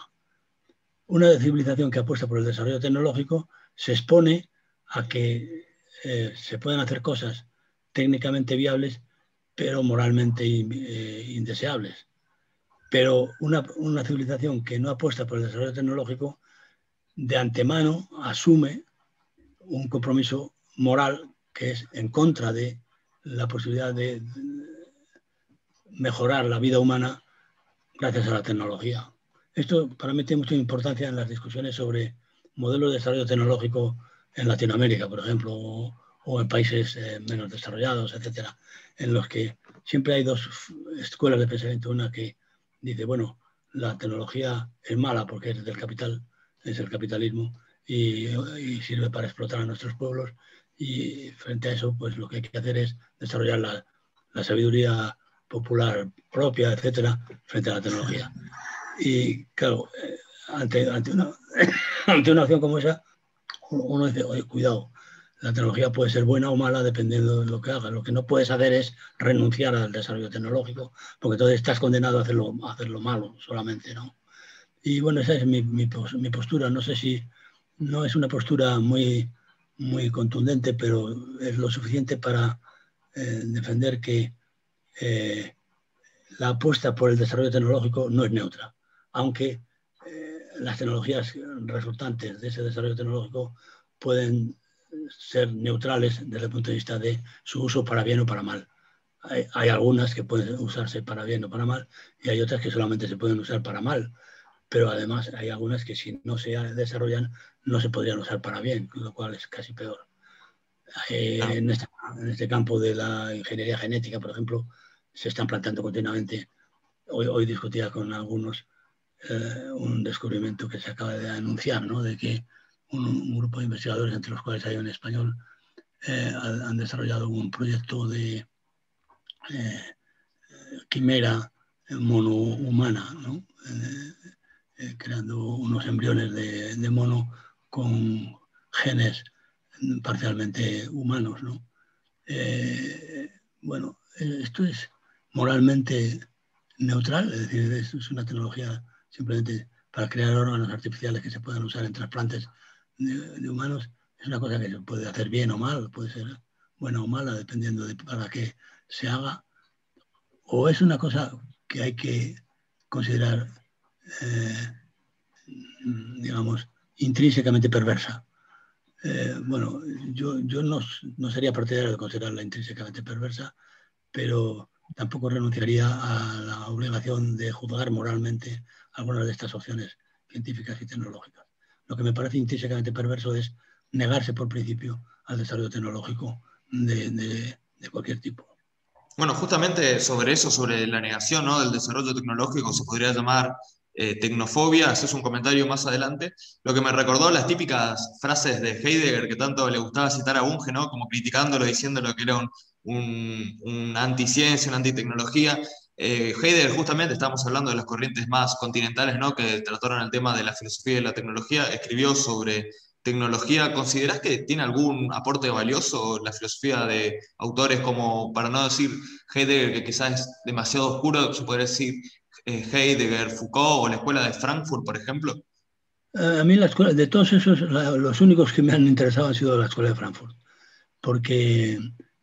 Una civilización que apuesta por el desarrollo tecnológico se expone a que eh, se puedan hacer cosas técnicamente viables, pero moralmente eh, indeseables. Pero una, una, civilización que no apuesta por el desarrollo tecnológico, de antemano asume un compromiso moral que es en contra de la posibilidad de mejorar la vida humana gracias a la tecnología. Esto para mí tiene mucha importancia en las discusiones sobre modelos de desarrollo tecnológico en Latinoamérica, por ejemplo, o, en países eh, menos desarrollados, etcétera, en los que siempre hay dos escuelas de pensamiento. Una que dice, bueno, la tecnología es mala porque es del capital, es el capitalismo y, sirve para explotar a nuestros pueblos. Y frente a eso, pues lo que hay que hacer es desarrollar la, la sabiduría popular propia, etcétera, frente a la tecnología. Y claro, eh, ante, ante, una, <coughs> ante una acción como esa, uno dice, oye, cuidado, la tecnología puede ser buena o mala dependiendo de lo que haga. Lo que no puedes hacer es renunciar al desarrollo tecnológico, porque entonces estás condenado a hacerlo, a hacerlo malo solamente, ¿no? Y bueno, esa es mi, postura. No sé si no es una postura muy, muy contundente, pero es lo suficiente para eh, defender que eh, la apuesta por el desarrollo tecnológico no es neutra, aunque eh, las tecnologías resultantes de ese desarrollo tecnológico pueden ser neutrales desde el punto de vista de su uso para bien o para mal. Hay, algunas que pueden usarse para bien o para mal y hay otras que solamente se pueden usar para mal, pero además hay algunas que si no se desarrollan no se podrían usar para bien, lo cual es casi peor. Eh, en, este, en, este, campo de la ingeniería genética, por ejemplo, se están planteando continuamente. Hoy, hoy discutía con algunos eh, un descubrimiento que se acaba de anunciar, ¿no? de que un, grupo de investigadores, entre los cuales hay un español, eh, han desarrollado un proyecto de eh, quimera monohumana, ¿no? creando unos embriones de, mono con genes parcialmente humanos. ¿no? bueno, esto es moralmente neutral, es decir, es una tecnología simplemente para crear órganos artificiales que se puedan usar en trasplantes de, humanos, es una cosa que se puede hacer bien o mal, puede ser buena o mala, dependiendo de para qué se haga, o es una cosa que hay que considerar, eh, digamos, intrínsecamente perversa. Eh, bueno, yo, yo no, no, sería partidario de considerarla intrínsecamente perversa, pero tampoco renunciaría a la obligación de juzgar moralmente algunas de estas opciones científicas y tecnológicas. Lo que me parece intrínsecamente perverso es negarse por principio al desarrollo tecnológico de, cualquier tipo. Bueno, justamente sobre eso, sobre la negación del desarrollo tecnológico, se podría llamar eh, tecnofobia, ese es un comentario más adelante, lo que me recordó las típicas frases de Heidegger que tanto le gustaba citar a Bunge, ¿no? como criticándolo, diciéndolo que era un, un, un anticiencia, una antitecnología. Eh, Heidegger, justamente, estamos hablando de las corrientes más continentales ¿no? que trataron el tema de la filosofía y la tecnología, escribió sobre tecnología. ¿Considerás que tiene algún aporte valioso la filosofía de autores como, para no decir Heidegger, que quizás es demasiado oscuro, se podría decir eh, Heidegger, Foucault o la escuela de Frankfurt, por ejemplo? A mí la escuela, de todos esos, los únicos que me han interesado han sido la escuela de Frankfurt, porque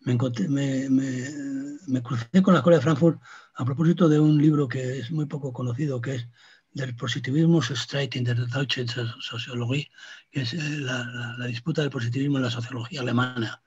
me, me, crucé con la Escuela de Frankfurt a propósito de un libro que es muy poco conocido, que es del positivismo Streit in der Deutschen Soziologie, que es eh, la, disputa del positivismo en la sociología alemana,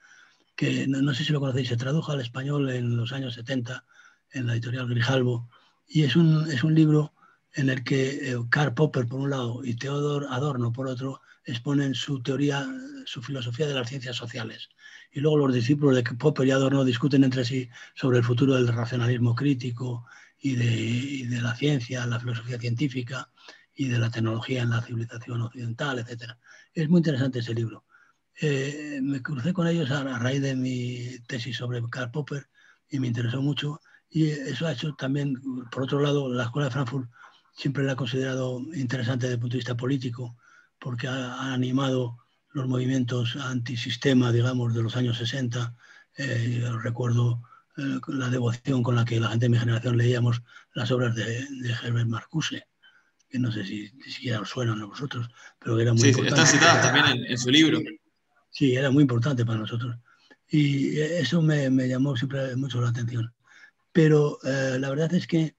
que no, sé si lo conocéis, se tradujo al español en los años 70 en la editorial Grijalbo, y es un, es un libro en el que eh, Karl Popper por un lado y Theodor Adorno por otro exponen su teoría, su filosofía de las ciencias sociales y luego los discípulos de Popper y Adorno discuten entre sí sobre el futuro del racionalismo crítico y de, la ciencia, la filosofía científica y de la tecnología en la civilización occidental, etc. Es muy interesante ese libro. Eh, me crucé con ellos a, raíz de mi tesis sobre Karl Popper y me interesó mucho. Y eso ha hecho también, por otro lado, la Escuela de Frankfurt siempre la he considerado interesante desde el punto de vista político, porque ha animado los movimientos antisistema, digamos, de los años 60. Eh, recuerdo eh, la devoción con la que la gente de mi generación leíamos las obras de, Herbert Marcuse, que no sé si siquiera os suenan a vosotros, pero era muy sí, importante. Están citadas también en, su libro. Sí, era muy importante para nosotros. Y eso me, me llamó siempre mucho la atención. Pero eh, la verdad es que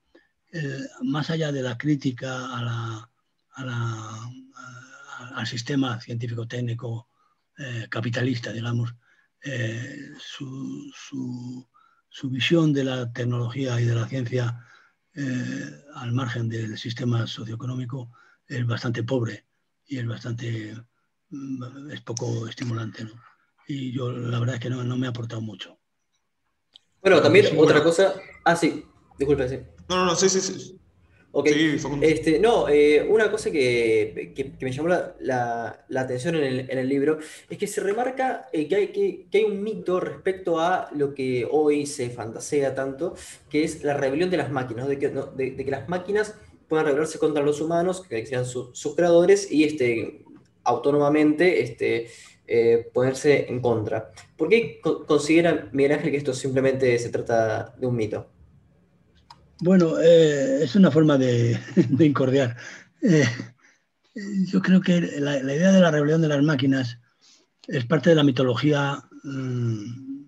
más allá de la crítica a la, a la al sistema científico-técnico eh, capitalista, digamos, eh, su, visión de la tecnología y de la ciencia eh, al margen del sistema socioeconómico es bastante pobre y es bastante mm, es poco estimulante. Y yo la verdad es que no, me ha aportado mucho. Bueno, también otra cosa. Ah, sí, disculpe, sí. No, no, no, sí, sí, sí. Este, no, eh, una cosa que, me llamó la, atención en el, libro es que se remarca eh, que, hay, que, hay un mito respecto a lo que hoy se fantasea tanto, que es la rebelión de las máquinas, de, que, de, que las máquinas puedan rebelarse contra los humanos, que sean sus creadores, y este, autónomamente este, eh, ponerse en contra. ¿Por qué considera Miguel Ángel que esto simplemente se trata de un mito? Bueno, eh, es una forma de, <laughs> incordiar. Eh, yo creo que la, idea de la rebelión de las máquinas es parte de la mitología mm,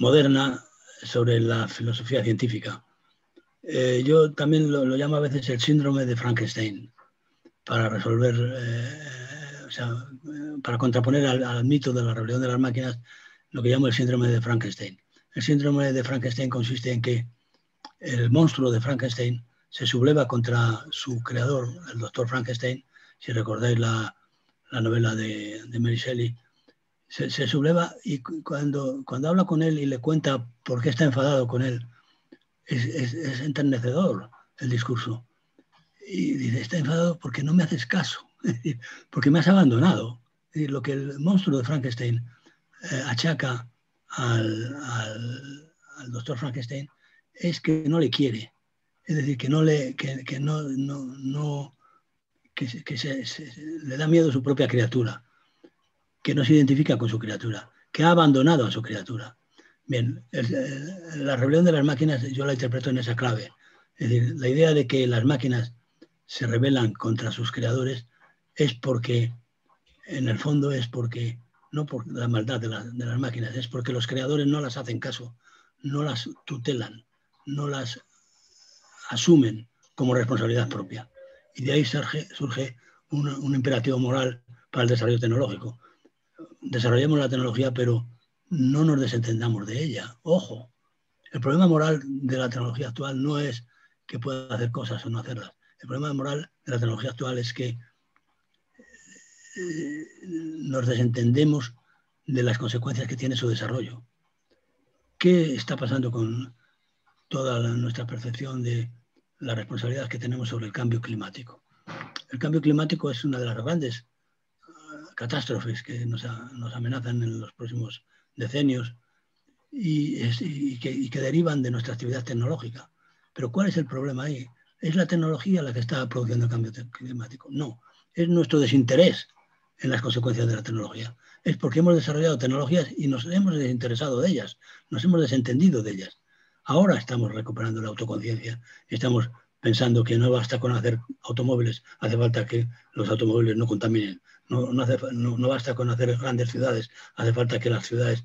moderna sobre la filosofía científica. Eh, yo también lo, llamo a veces el síndrome de Frankenstein, para resolver, o sea, para contraponer al mito de la rebelión de las máquinas, lo que llamo el síndrome de Frankenstein. El síndrome de Frankenstein consiste en que el monstruo de Frankenstein se subleva contra su creador, el doctor Frankenstein, si recordáis la, novela de, Mary Shelley, se, subleva y cuando, cuando habla con él y le cuenta por qué está enfadado con él, es, enternecedor el discurso. Y dice, está enfadado porque no me haces caso, <laughs> porque me has abandonado. lo que el monstruo de Frankenstein eh, achaca al, al doctor Frankenstein es que no le quiere. Es decir, que no le, que, no, no, que, le da miedo a su propia criatura, que no se identifica con su criatura, que ha abandonado a su criatura. Bien, la rebelión de las máquinas yo la interpreto en esa clave. Es decir, la idea de que las máquinas se rebelan contra sus creadores es porque, en el fondo, es porque, no por la maldad de, de las máquinas, es porque los creadores no las hacen caso, no las tutelan, no las asumen como responsabilidad propia. Y de ahí surge, surge un, imperativo moral para el desarrollo tecnológico. Desarrollemos la tecnología, pero no nos desentendamos de ella. Ojo, el problema moral de la tecnología actual no es que pueda hacer cosas o no hacerlas. El problema moral de la tecnología actual es que eh, nos desentendemos de las consecuencias que tiene su desarrollo. ¿Qué está pasando con toda la, nuestra percepción de la responsabilidad que tenemos sobre el cambio climático? El cambio climático es una de las grandes uh, catástrofes que nos, a, nos, amenazan en los próximos decenios y, es, y, que, y, que, derivan de nuestra actividad tecnológica. Pero ¿cuál es el problema ahí? ¿Es la tecnología la que está produciendo el cambio climático? No, es nuestro desinterés en las consecuencias de la tecnología. Es porque hemos desarrollado tecnologías y nos hemos desinteresado de ellas, nos hemos desentendido de ellas. Ahora estamos recuperando la autoconciencia, estamos pensando que no basta con hacer automóviles, hace falta que los automóviles no contaminen, no, no, hace, no, no basta con hacer grandes ciudades, hace falta que las ciudades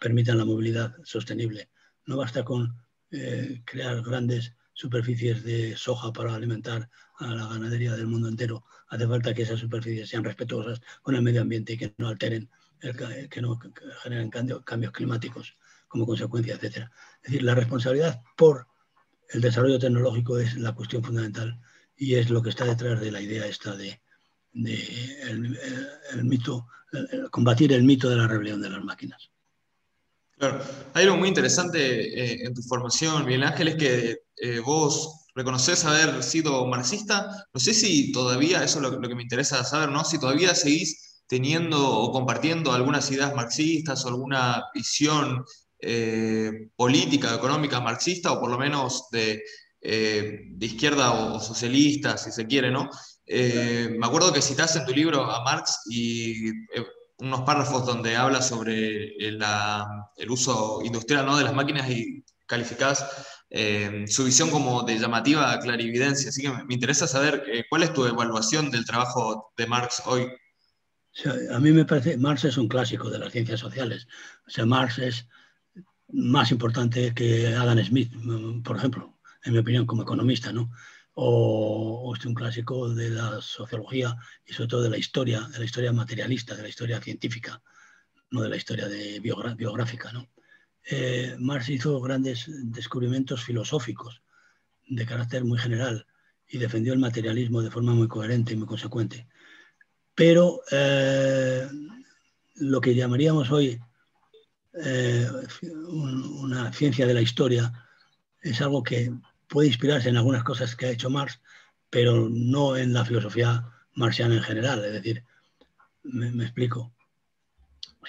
permitan la movilidad sostenible, no basta con eh, crear grandes superficies de soja para alimentar a la ganadería del mundo entero. Hace falta que esas superficies sean respetuosas con el medio ambiente y que no alteren, el, que no generen cambio, cambios climáticos como consecuencia, etc. Es decir, la responsabilidad por el desarrollo tecnológico es la cuestión fundamental y es lo que está detrás de la idea esta de, de el, el, el mito, combatir el mito de la rebelión de las máquinas. Claro, hay algo muy interesante eh, en tu formación, Miguel Ángel, es que eh, vos reconoces haber sido marxista. No sé si todavía, eso es lo, lo, que me interesa saber, ¿no? Si todavía seguís teniendo o compartiendo algunas ideas marxistas o alguna visión eh, política, económica marxista, o por lo menos de, eh, izquierda o, socialista, si se quiere, ¿no? Eh, me acuerdo que citaste en tu libro a Marx y unos párrafos donde habla sobre el uso industrial ¿no? de las máquinas y calificás eh, su visión como de llamativa clarividencia. Así que me, interesa saber eh, cuál es tu evaluación del trabajo de Marx hoy. A mí me parece, Marx es un clásico de las ciencias sociales. O sea, Marx es más importante que Adam Smith, por ejemplo, en mi opinión, como economista, ¿no? O, o, es un clásico de la sociología y sobre todo de la historia, de la historia materialista, de la historia científica, no de la historia de biográfica, ¿no? Eh, Marx hizo grandes descubrimientos filosóficos de carácter muy general y defendió el materialismo de forma muy coherente y muy consecuente. Pero eh, lo que llamaríamos hoy eh, un, una ciencia de la historia es algo que puede inspirarse en algunas cosas que ha hecho Marx, pero no en la filosofía marxiana en general. Es decir, me, explico.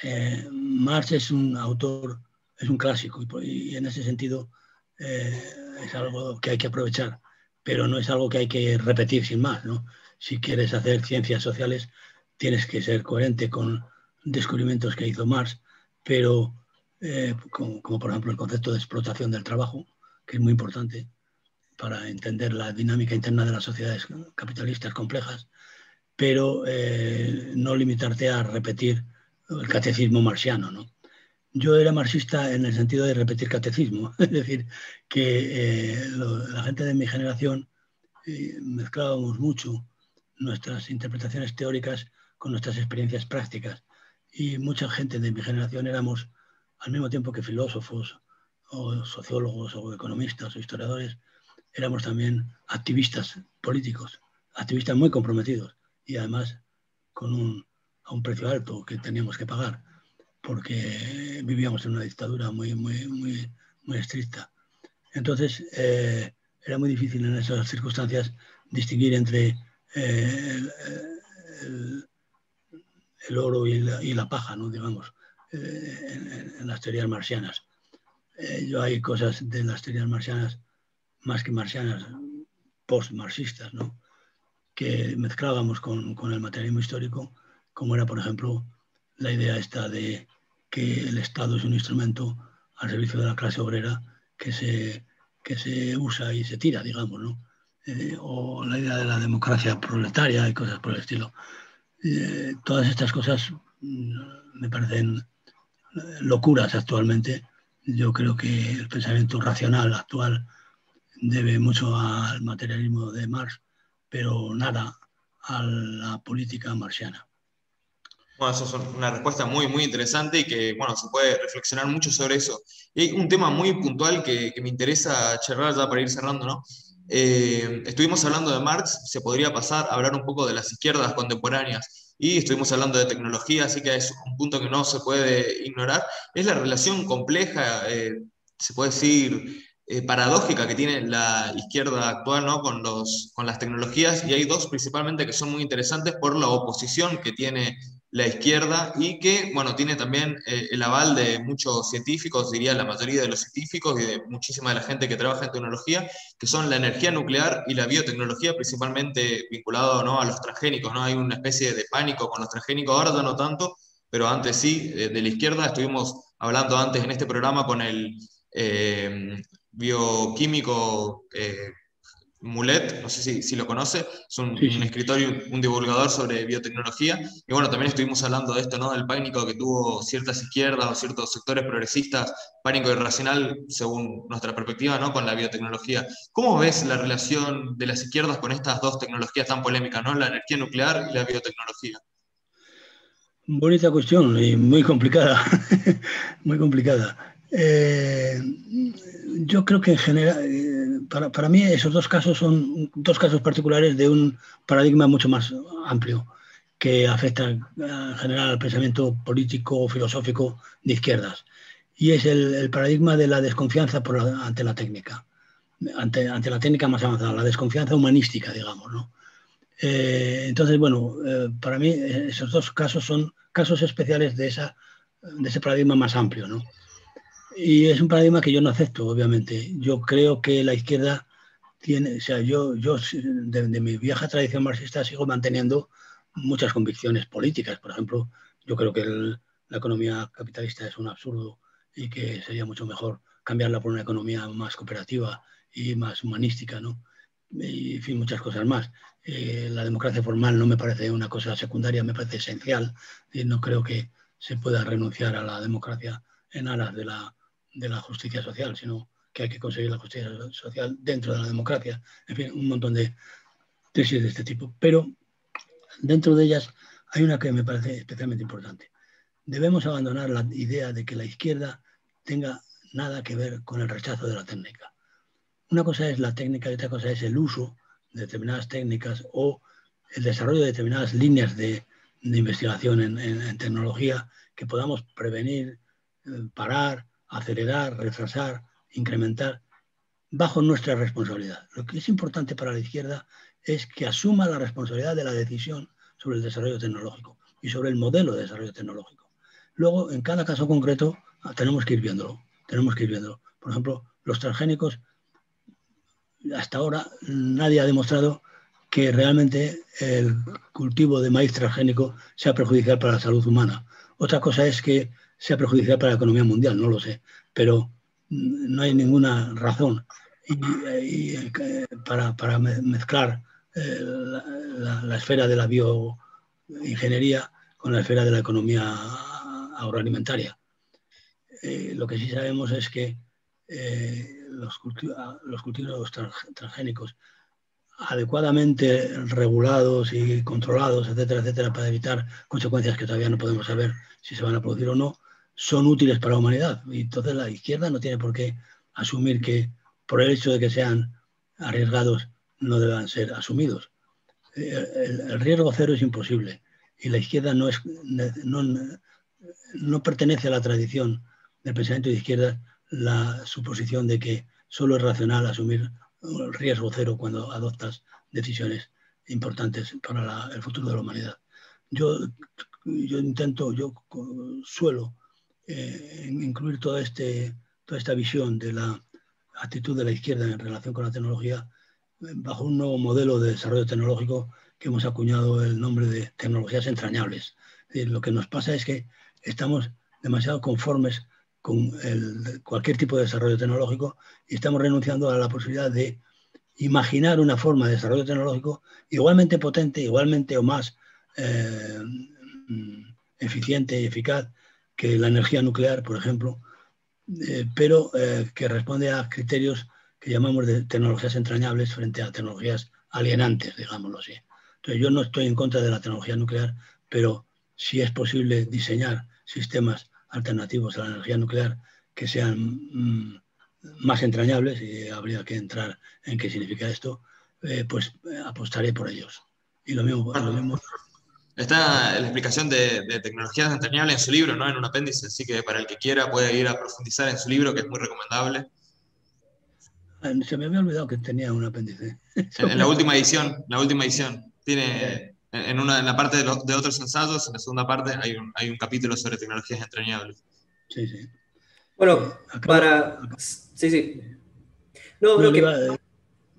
Eh, Marx es un autor es un clásico y, y en ese sentido eh, es algo que hay que aprovechar, pero no es algo que hay que repetir sin más. ¿no? Si quieres hacer ciencias sociales, tienes que ser coherente con descubrimientos que hizo Marx, pero eh, como, por ejemplo el concepto de explotación del trabajo, que es muy importante para entender la dinámica interna de las sociedades capitalistas complejas, pero eh, no limitarte a repetir el catecismo marxiano, ¿no? yo era marxista en el sentido de repetir catecismo, <laughs> es decir, que eh, la gente de mi generación mezclábamos mucho nuestras interpretaciones teóricas con nuestras experiencias prácticas y mucha gente de mi generación éramos al mismo tiempo que filósofos o sociólogos o economistas o historiadores, éramos también activistas políticos, activistas muy comprometidos y además con un, a un precio alto que teníamos que pagar porque vivíamos en una dictadura muy, muy, muy, muy estricta. Entonces, eh, era muy difícil en esas circunstancias distinguir entre eh, el, oro y la, y la, paja, ¿no? digamos, eh, en, en, las teorías marcianas. Eh, yo hay cosas de las teorías marcianas, más que marcianas, post-marxistas, ¿no? que mezclábamos con, con el materialismo histórico, como era, por ejemplo, la idea esta de que el Estado es un instrumento al servicio de la clase obrera que se que se usa y se tira, digamos, ¿no? Eh, o la idea de la democracia proletaria y cosas por el estilo. Eh, todas estas cosas mm, me parecen locuras actualmente. Yo creo que el pensamiento racional actual debe mucho al materialismo de Marx, pero nada a la política marxiana. Bueno, eso es una respuesta muy, muy interesante y que, bueno, se puede reflexionar mucho sobre eso. Y hay un tema muy puntual que, que me interesa charlar ya para ir cerrando, ¿no? Eh, estuvimos hablando de Marx, se podría pasar a hablar un poco de las izquierdas contemporáneas y estuvimos hablando de tecnología, así que es un punto que no se puede ignorar. Es la relación compleja, eh, se puede decir, eh, paradójica que tiene la izquierda actual ¿no? con, los, con las tecnologías y hay dos principalmente que son muy interesantes por la oposición que tiene la izquierda y que, bueno, tiene también eh, el aval de muchos científicos, diría la mayoría de los científicos y de muchísima de la gente que trabaja en tecnología, que son la energía nuclear y la biotecnología, principalmente vinculado ¿no? a los transgénicos, ¿no? Hay una especie de pánico con los transgénicos, ahora ya no tanto, pero antes sí, eh, de la izquierda, estuvimos hablando antes en este programa con el eh, bioquímico Mulet, no sé si, si lo conoce, es un, escritor y un, divulgador sobre biotecnología. Y bueno, también estuvimos hablando de esto, ¿no? Del pánico que tuvo ciertas izquierdas o ciertos sectores progresistas, pánico irracional, según nuestra perspectiva, ¿no? Con la biotecnología. ¿Cómo ves la relación de las izquierdas con estas dos tecnologías tan polémicas, ¿no? La energía nuclear y la biotecnología. Bonita cuestión y muy complicada, <laughs> muy complicada. Eh, yo creo que en general, para, para, mí esos dos casos son dos casos particulares de un paradigma mucho más amplio que afecta en general al pensamiento político o filosófico de izquierdas. Y es el, paradigma de la desconfianza por ante la técnica, ante, ante, la técnica más avanzada, la desconfianza humanística, digamos. ¿no? Eh, entonces, bueno, eh, para mí esos dos casos son casos especiales de, esa, de ese paradigma más amplio. ¿no? Y es un paradigma que yo no acepto, obviamente. Yo creo que la izquierda tiene, o sea, yo, yo de, mi vieja tradición marxista sigo manteniendo muchas convicciones políticas. Por ejemplo, yo creo que la economía capitalista es un absurdo y que sería mucho mejor cambiarla por una economía más cooperativa y más humanística, ¿no? Y, en fin, muchas cosas más. Eh, la democracia formal no me parece una cosa secundaria, me parece esencial. Y no creo que se pueda renunciar a la democracia en aras de la de la justicia social, sino que hay que conseguir la justicia social dentro de la democracia. En fin, un montón de tesis de este tipo. Pero dentro de ellas hay una que me parece especialmente importante. Debemos abandonar la idea de que la izquierda tenga nada que ver con el rechazo de la técnica. Una cosa es la técnica y otra cosa es el uso de determinadas técnicas o el desarrollo de determinadas líneas de, investigación en, tecnología que podamos prevenir, eh, parar acelerar, retrasar, incrementar, bajo nuestra responsabilidad. Lo que es importante para la izquierda es que asuma la responsabilidad de la decisión sobre el desarrollo tecnológico y sobre el modelo de desarrollo tecnológico. Luego, en cada caso concreto, ah, tenemos que ir viéndolo. Tenemos que ir viéndolo. Por ejemplo, los transgénicos, hasta ahora nadie ha demostrado que realmente el cultivo de maíz transgénico sea perjudicial para la salud humana. Otra cosa es que sea perjudicial para la economía mundial, no lo sé, pero no hay ninguna razón eh, para, mezclar eh, la, esfera de la bioingeniería con la esfera de la economía agroalimentaria. Eh, lo que sí sabemos es que los, los, cultivos transgénicos adecuadamente regulados y controlados, etcétera, etcétera, para evitar consecuencias que todavía no podemos saber si se van a producir o no, son útiles para la humanidad. Y entonces la izquierda no tiene por qué asumir que por el hecho de que sean arriesgados no deban ser asumidos. El, riesgo cero es imposible y la izquierda no, es, no, no pertenece a la tradición del pensamiento de izquierda la suposición de que solo es racional asumir el riesgo cero cuando adoptas decisiones importantes para el futuro de la humanidad. Yo, yo intento, yo suelo eh, incluir toda, este, toda esta visión de la actitud de la izquierda en relación con la tecnología eh, bajo un nuevo modelo de desarrollo tecnológico que hemos acuñado el nombre de tecnologías entrañables. lo que nos pasa es que estamos demasiado conformes con cualquier tipo de desarrollo tecnológico y estamos renunciando a la posibilidad de imaginar una forma de desarrollo tecnológico igualmente potente, igualmente o más eh, eficiente y eficaz que la energía nuclear, por ejemplo, eh, pero eh, que responde a criterios que llamamos de tecnologías entrañables frente a tecnologías alienantes, digámoslo así. Entonces, yo no estoy en contra de la tecnología nuclear, pero si es posible diseñar sistemas alternativos a la energía nuclear que sean mm, más entrañables, y habría que entrar en qué significa esto, eh, pues apostaré por ellos. Y lo mismo, lo mismo Está la explicación de, tecnologías entrañables en su libro, ¿no? En un apéndice, así que para el que quiera puede ir a profundizar en su libro, que es muy recomendable. Se me había olvidado que tenía un apéndice. En, la última edición, la última edición. Tiene, en, una, en la parte de, de, otros ensayos, en la segunda parte, hay un, hay un capítulo sobre tecnologías entrañables. Sí, sí. Bueno, para... Sí, sí. No, no, que... iba,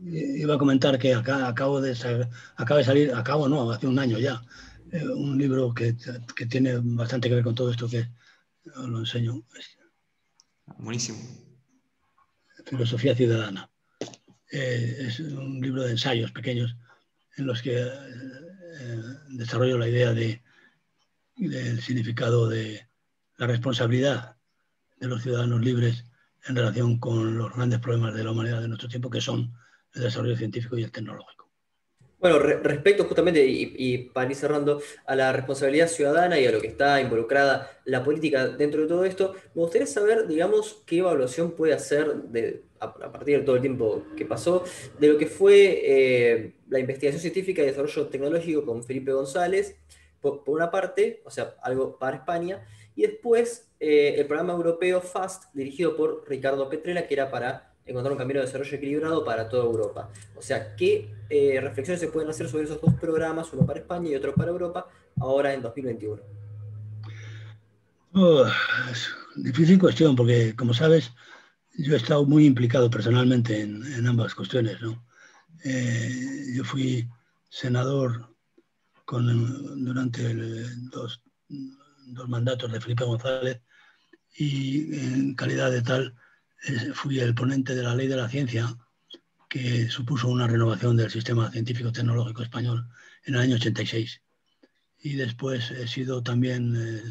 iba, a comentar que acá acabo de, acabo de salir, acabo no, hace un año ya, eh, un libro que, que, tiene bastante que ver con todo esto que lo enseño. Buenísimo. Filosofía ciudadana. Eh, es un libro de ensayos pequeños en los que eh, desarrollo la idea de, del significado de la responsabilidad de los ciudadanos libres en relación con los grandes problemas de la humanidad de nuestro tiempo, que son el desarrollo científico y el tecnológico. Bueno, respecto justamente, y, para ir cerrando, a la responsabilidad ciudadana y a lo que está involucrada la política dentro de todo esto, me gustaría saber, digamos, qué evaluación puede hacer de, a, partir de todo el tiempo que pasó, de lo que fue eh, la investigación científica y desarrollo tecnológico con Felipe González, por, una parte, o sea, algo para España, y después eh, el programa europeo FAST, dirigido por Ricardo Petrela, que era para encontrar un camino de desarrollo equilibrado para toda Europa. O sea, ¿qué eh, reflexiones se pueden hacer sobre esos dos programas, uno para España y otro para Europa, ahora en 2021? es difícil cuestión, porque como sabes, yo he estado muy implicado personalmente en, ambas cuestiones. ¿no? Eh, yo fui senador con, durante dos, dos mandatos de Felipe González y en calidad de tal fui el ponente de la ley de la ciencia que supuso una renovación del sistema científico tecnológico español en el año 86. Y después he sido también eh,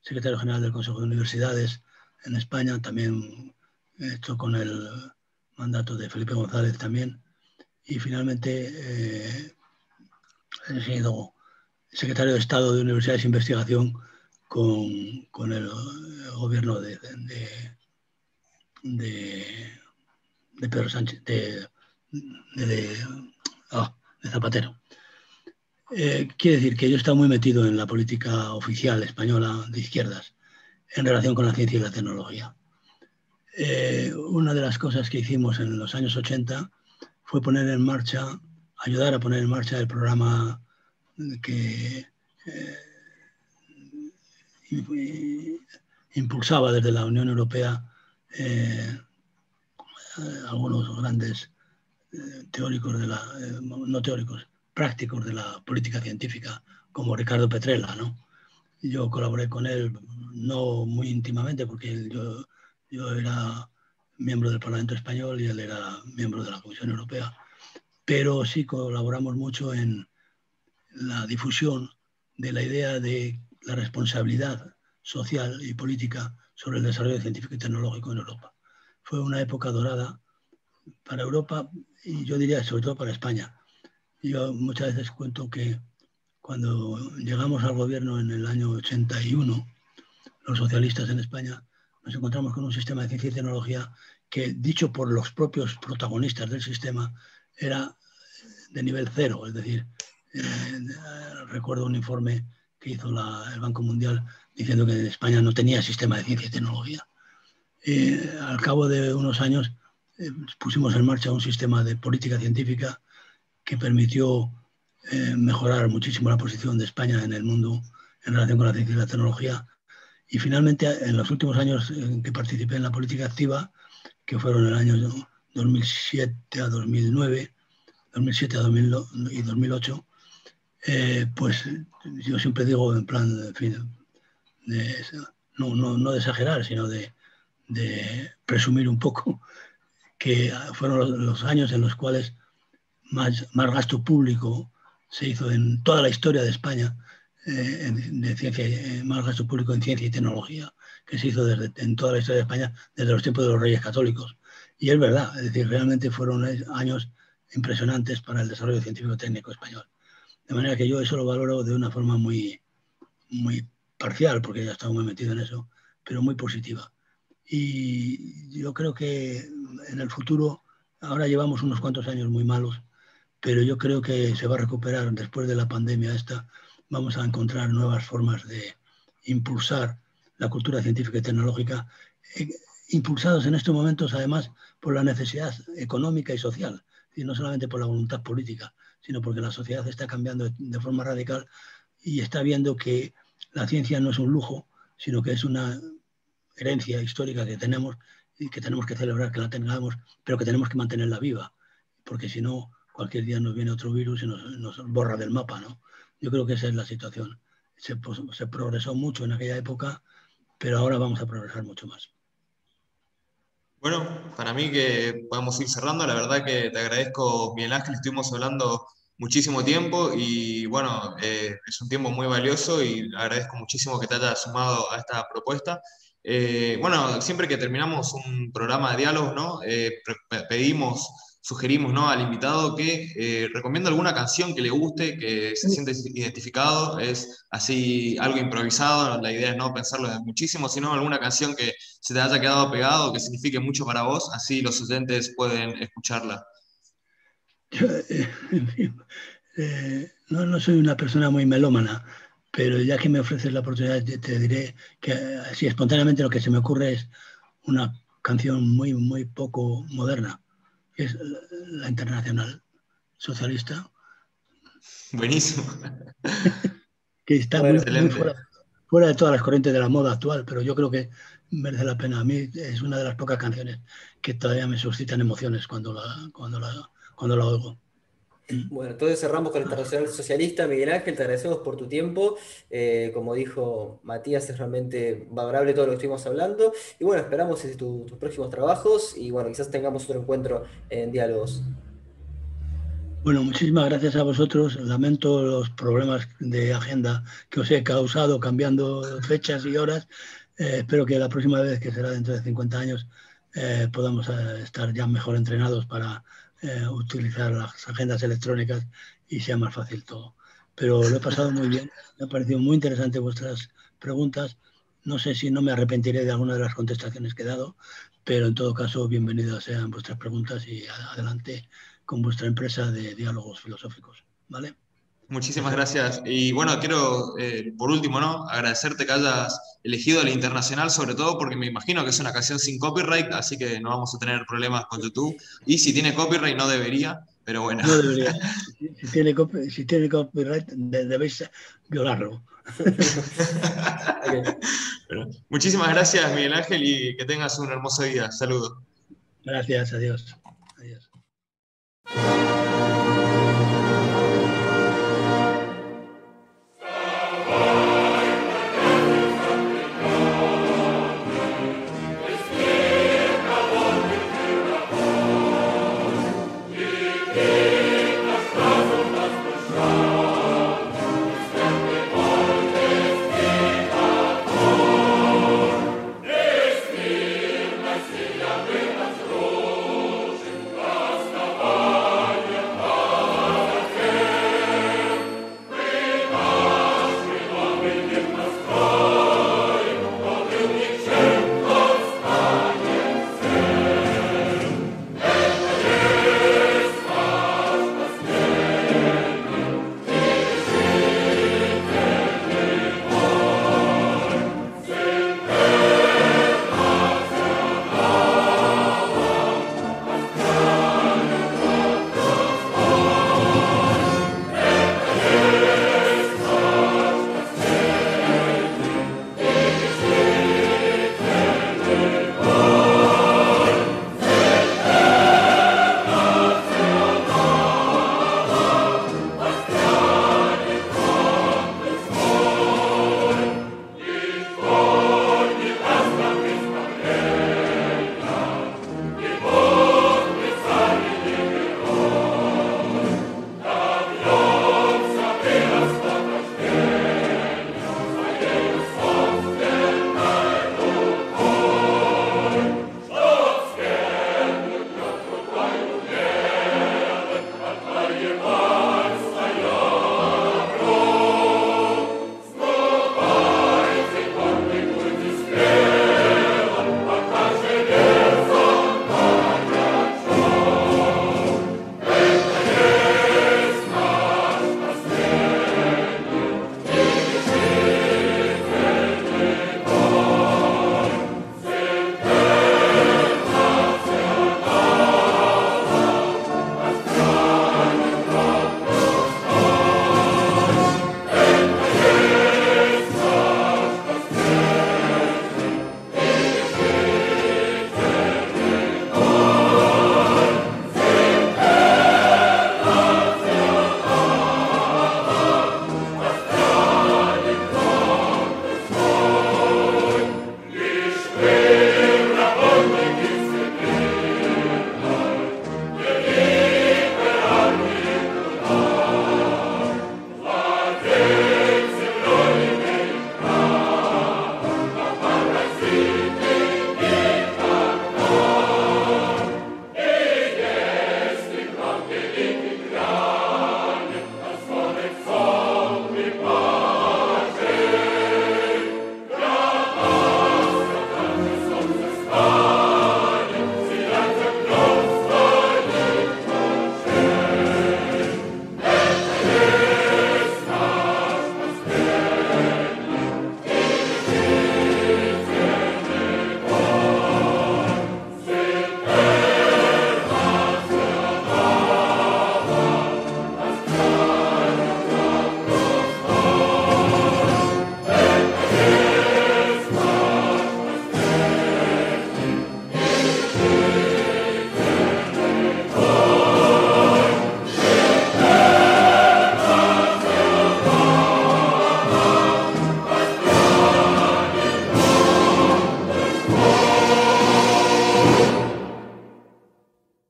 secretario general del Consejo de Universidades en España, también hecho con el mandato de Felipe González también. Y finalmente eh, he sido secretario de Estado de Universidades e Investigación con, con el, gobierno de de, Pedro Sánchez, de, ah, Zapatero. Eh, quiere decir que yo he estado muy metido en la política oficial española de izquierdas en relación con la ciencia y la tecnología. Eh, una de las cosas que hicimos en los años 80 fue poner en marcha, ayudar a poner en marcha el programa que eh, impulsaba desde la Unión Europea eh, algunos grandes eh, teóricos de la, eh, no teóricos, prácticos de la política científica, como Ricardo Petrella, ¿no? Yo colaboré con él, no muy íntimamente, porque yo, yo era miembro del Parlamento Español y él era miembro de la Comisión Europea, pero sí colaboramos mucho en la difusión de la idea de la responsabilidad social y política sobre el desarrollo científico y tecnológico en Europa. Fue una época dorada para Europa y yo diría sobre todo para España. Yo muchas veces cuento que cuando llegamos al gobierno en el año 81, los socialistas en España, nos encontramos con un sistema de ciencia y tecnología que, dicho por los propios protagonistas del sistema, era de nivel cero. Es decir, eh, recuerdo un informe que hizo el Banco Mundial diciendo que España no tenía sistema de ciencia y tecnología. Eh, al cabo de unos años eh, pusimos en marcha un sistema de política científica que permitió eh, mejorar muchísimo la posición de España en el mundo en relación con la ciencia y la tecnología. Y finalmente, en los últimos años que participé en la política activa, que fueron el año 2007 a 2009, 2007 a 2008, pues yo siempre digo en plan, en fin, no, no, no, de exagerar, sino de, presumir un poco que fueron los años en los cuales más, más gasto público se hizo en toda la historia de España, eh, de ciencia, eh, más gasto público en ciencia y tecnología, que se hizo desde, en toda la historia de España desde los tiempos de los reyes católicos. Y es verdad, es decir, realmente fueron años impresionantes para el desarrollo científico-técnico español. De manera que yo eso lo valoro de una forma muy, muy parcial, porque ya estaba muy metido en eso, pero muy positiva. Y yo creo que en el futuro, ahora llevamos unos cuantos años muy malos, pero yo creo que se va a recuperar después de la pandemia esta. Vamos a encontrar nuevas formas de impulsar la cultura científica y tecnológica, eh, impulsados en estos momentos además por la necesidad económica y social, y no solamente por la voluntad política, sino porque la sociedad está cambiando de forma radical y está viendo que la ciencia no es un lujo, sino que es una herencia histórica que tenemos y que tenemos que celebrar que la tengamos, pero que tenemos que mantenerla viva, porque si no, cualquier día nos viene otro virus y nos, borra del mapa, ¿no? Yo creo que esa es la situación. Se, progresó mucho en aquella época, pero ahora vamos a progresar mucho más. Bueno, para mí que podemos ir cerrando, la verdad que te agradezco, Miguel Ángel, estuvimos hablando muchísimo tiempo y bueno, eh, es un tiempo muy valioso y agradezco muchísimo que te hayas sumado a esta propuesta. Eh, bueno, siempre que terminamos un programa de diálogo, ¿no? Eh, pedimos, sugerimos ¿no? al invitado que eh, recomienda alguna canción que le guste, que se siente identificado, es así algo improvisado, la idea es no pensarlo muchísimo, sino alguna canción que se te haya quedado pegado, que signifique mucho para vos, así los oyentes pueden escucharla. <laughs> no, no soy una persona muy melómana, pero ya que me ofreces la oportunidad, te diré que así espontáneamente lo que se me ocurre es una canción muy, muy poco moderna, que es la Internacional Socialista. Buenísimo. <laughs> que está muy, fuera, de todas las corrientes de la moda actual, pero yo creo que merece la pena. A mí es una de las pocas canciones que todavía me suscitan emociones cuando la, cuando la, cuando la oigo. Bueno, entonces cerramos con el Internacional Socialista. Miguel Ángel, te agradecemos por tu tiempo. Eh, como dijo Matías, es realmente valorable todo lo que estuvimos hablando. Y bueno, esperamos tus próximos trabajos y bueno, quizás tengamos otro encuentro en diálogos. Bueno, muchísimas gracias a vosotros. Lamento los problemas de agenda que os he causado cambiando fechas y horas. Eh, espero que la próxima vez, que será dentro de 50 años, eh, podamos estar ya mejor entrenados para eh, utilizar las agendas electrónicas y sea más fácil todo. Pero lo he pasado muy bien, me ha parecido muy interesante vuestras preguntas. No sé si no me arrepentiré de alguna de las contestaciones que he dado, pero en todo caso, bienvenidas sean vuestras preguntas y adelante con vuestra empresa de diálogos filosóficos. ¿Vale? Muchísimas gracias. Y bueno, quiero, eh, por último, ¿no? agradecerte que hayas elegido el internacional, sobre todo porque me imagino que es una canción sin copyright, así que no vamos a tener problemas con YouTube. Y si tiene copyright, no debería, pero bueno. No debería. <laughs> Si tiene, copyright, debéis violarlo. <laughs> muchísimas gracias, Miguel Ángel, y que tengas un hermoso día. Saludos. Gracias, adiós. Adiós.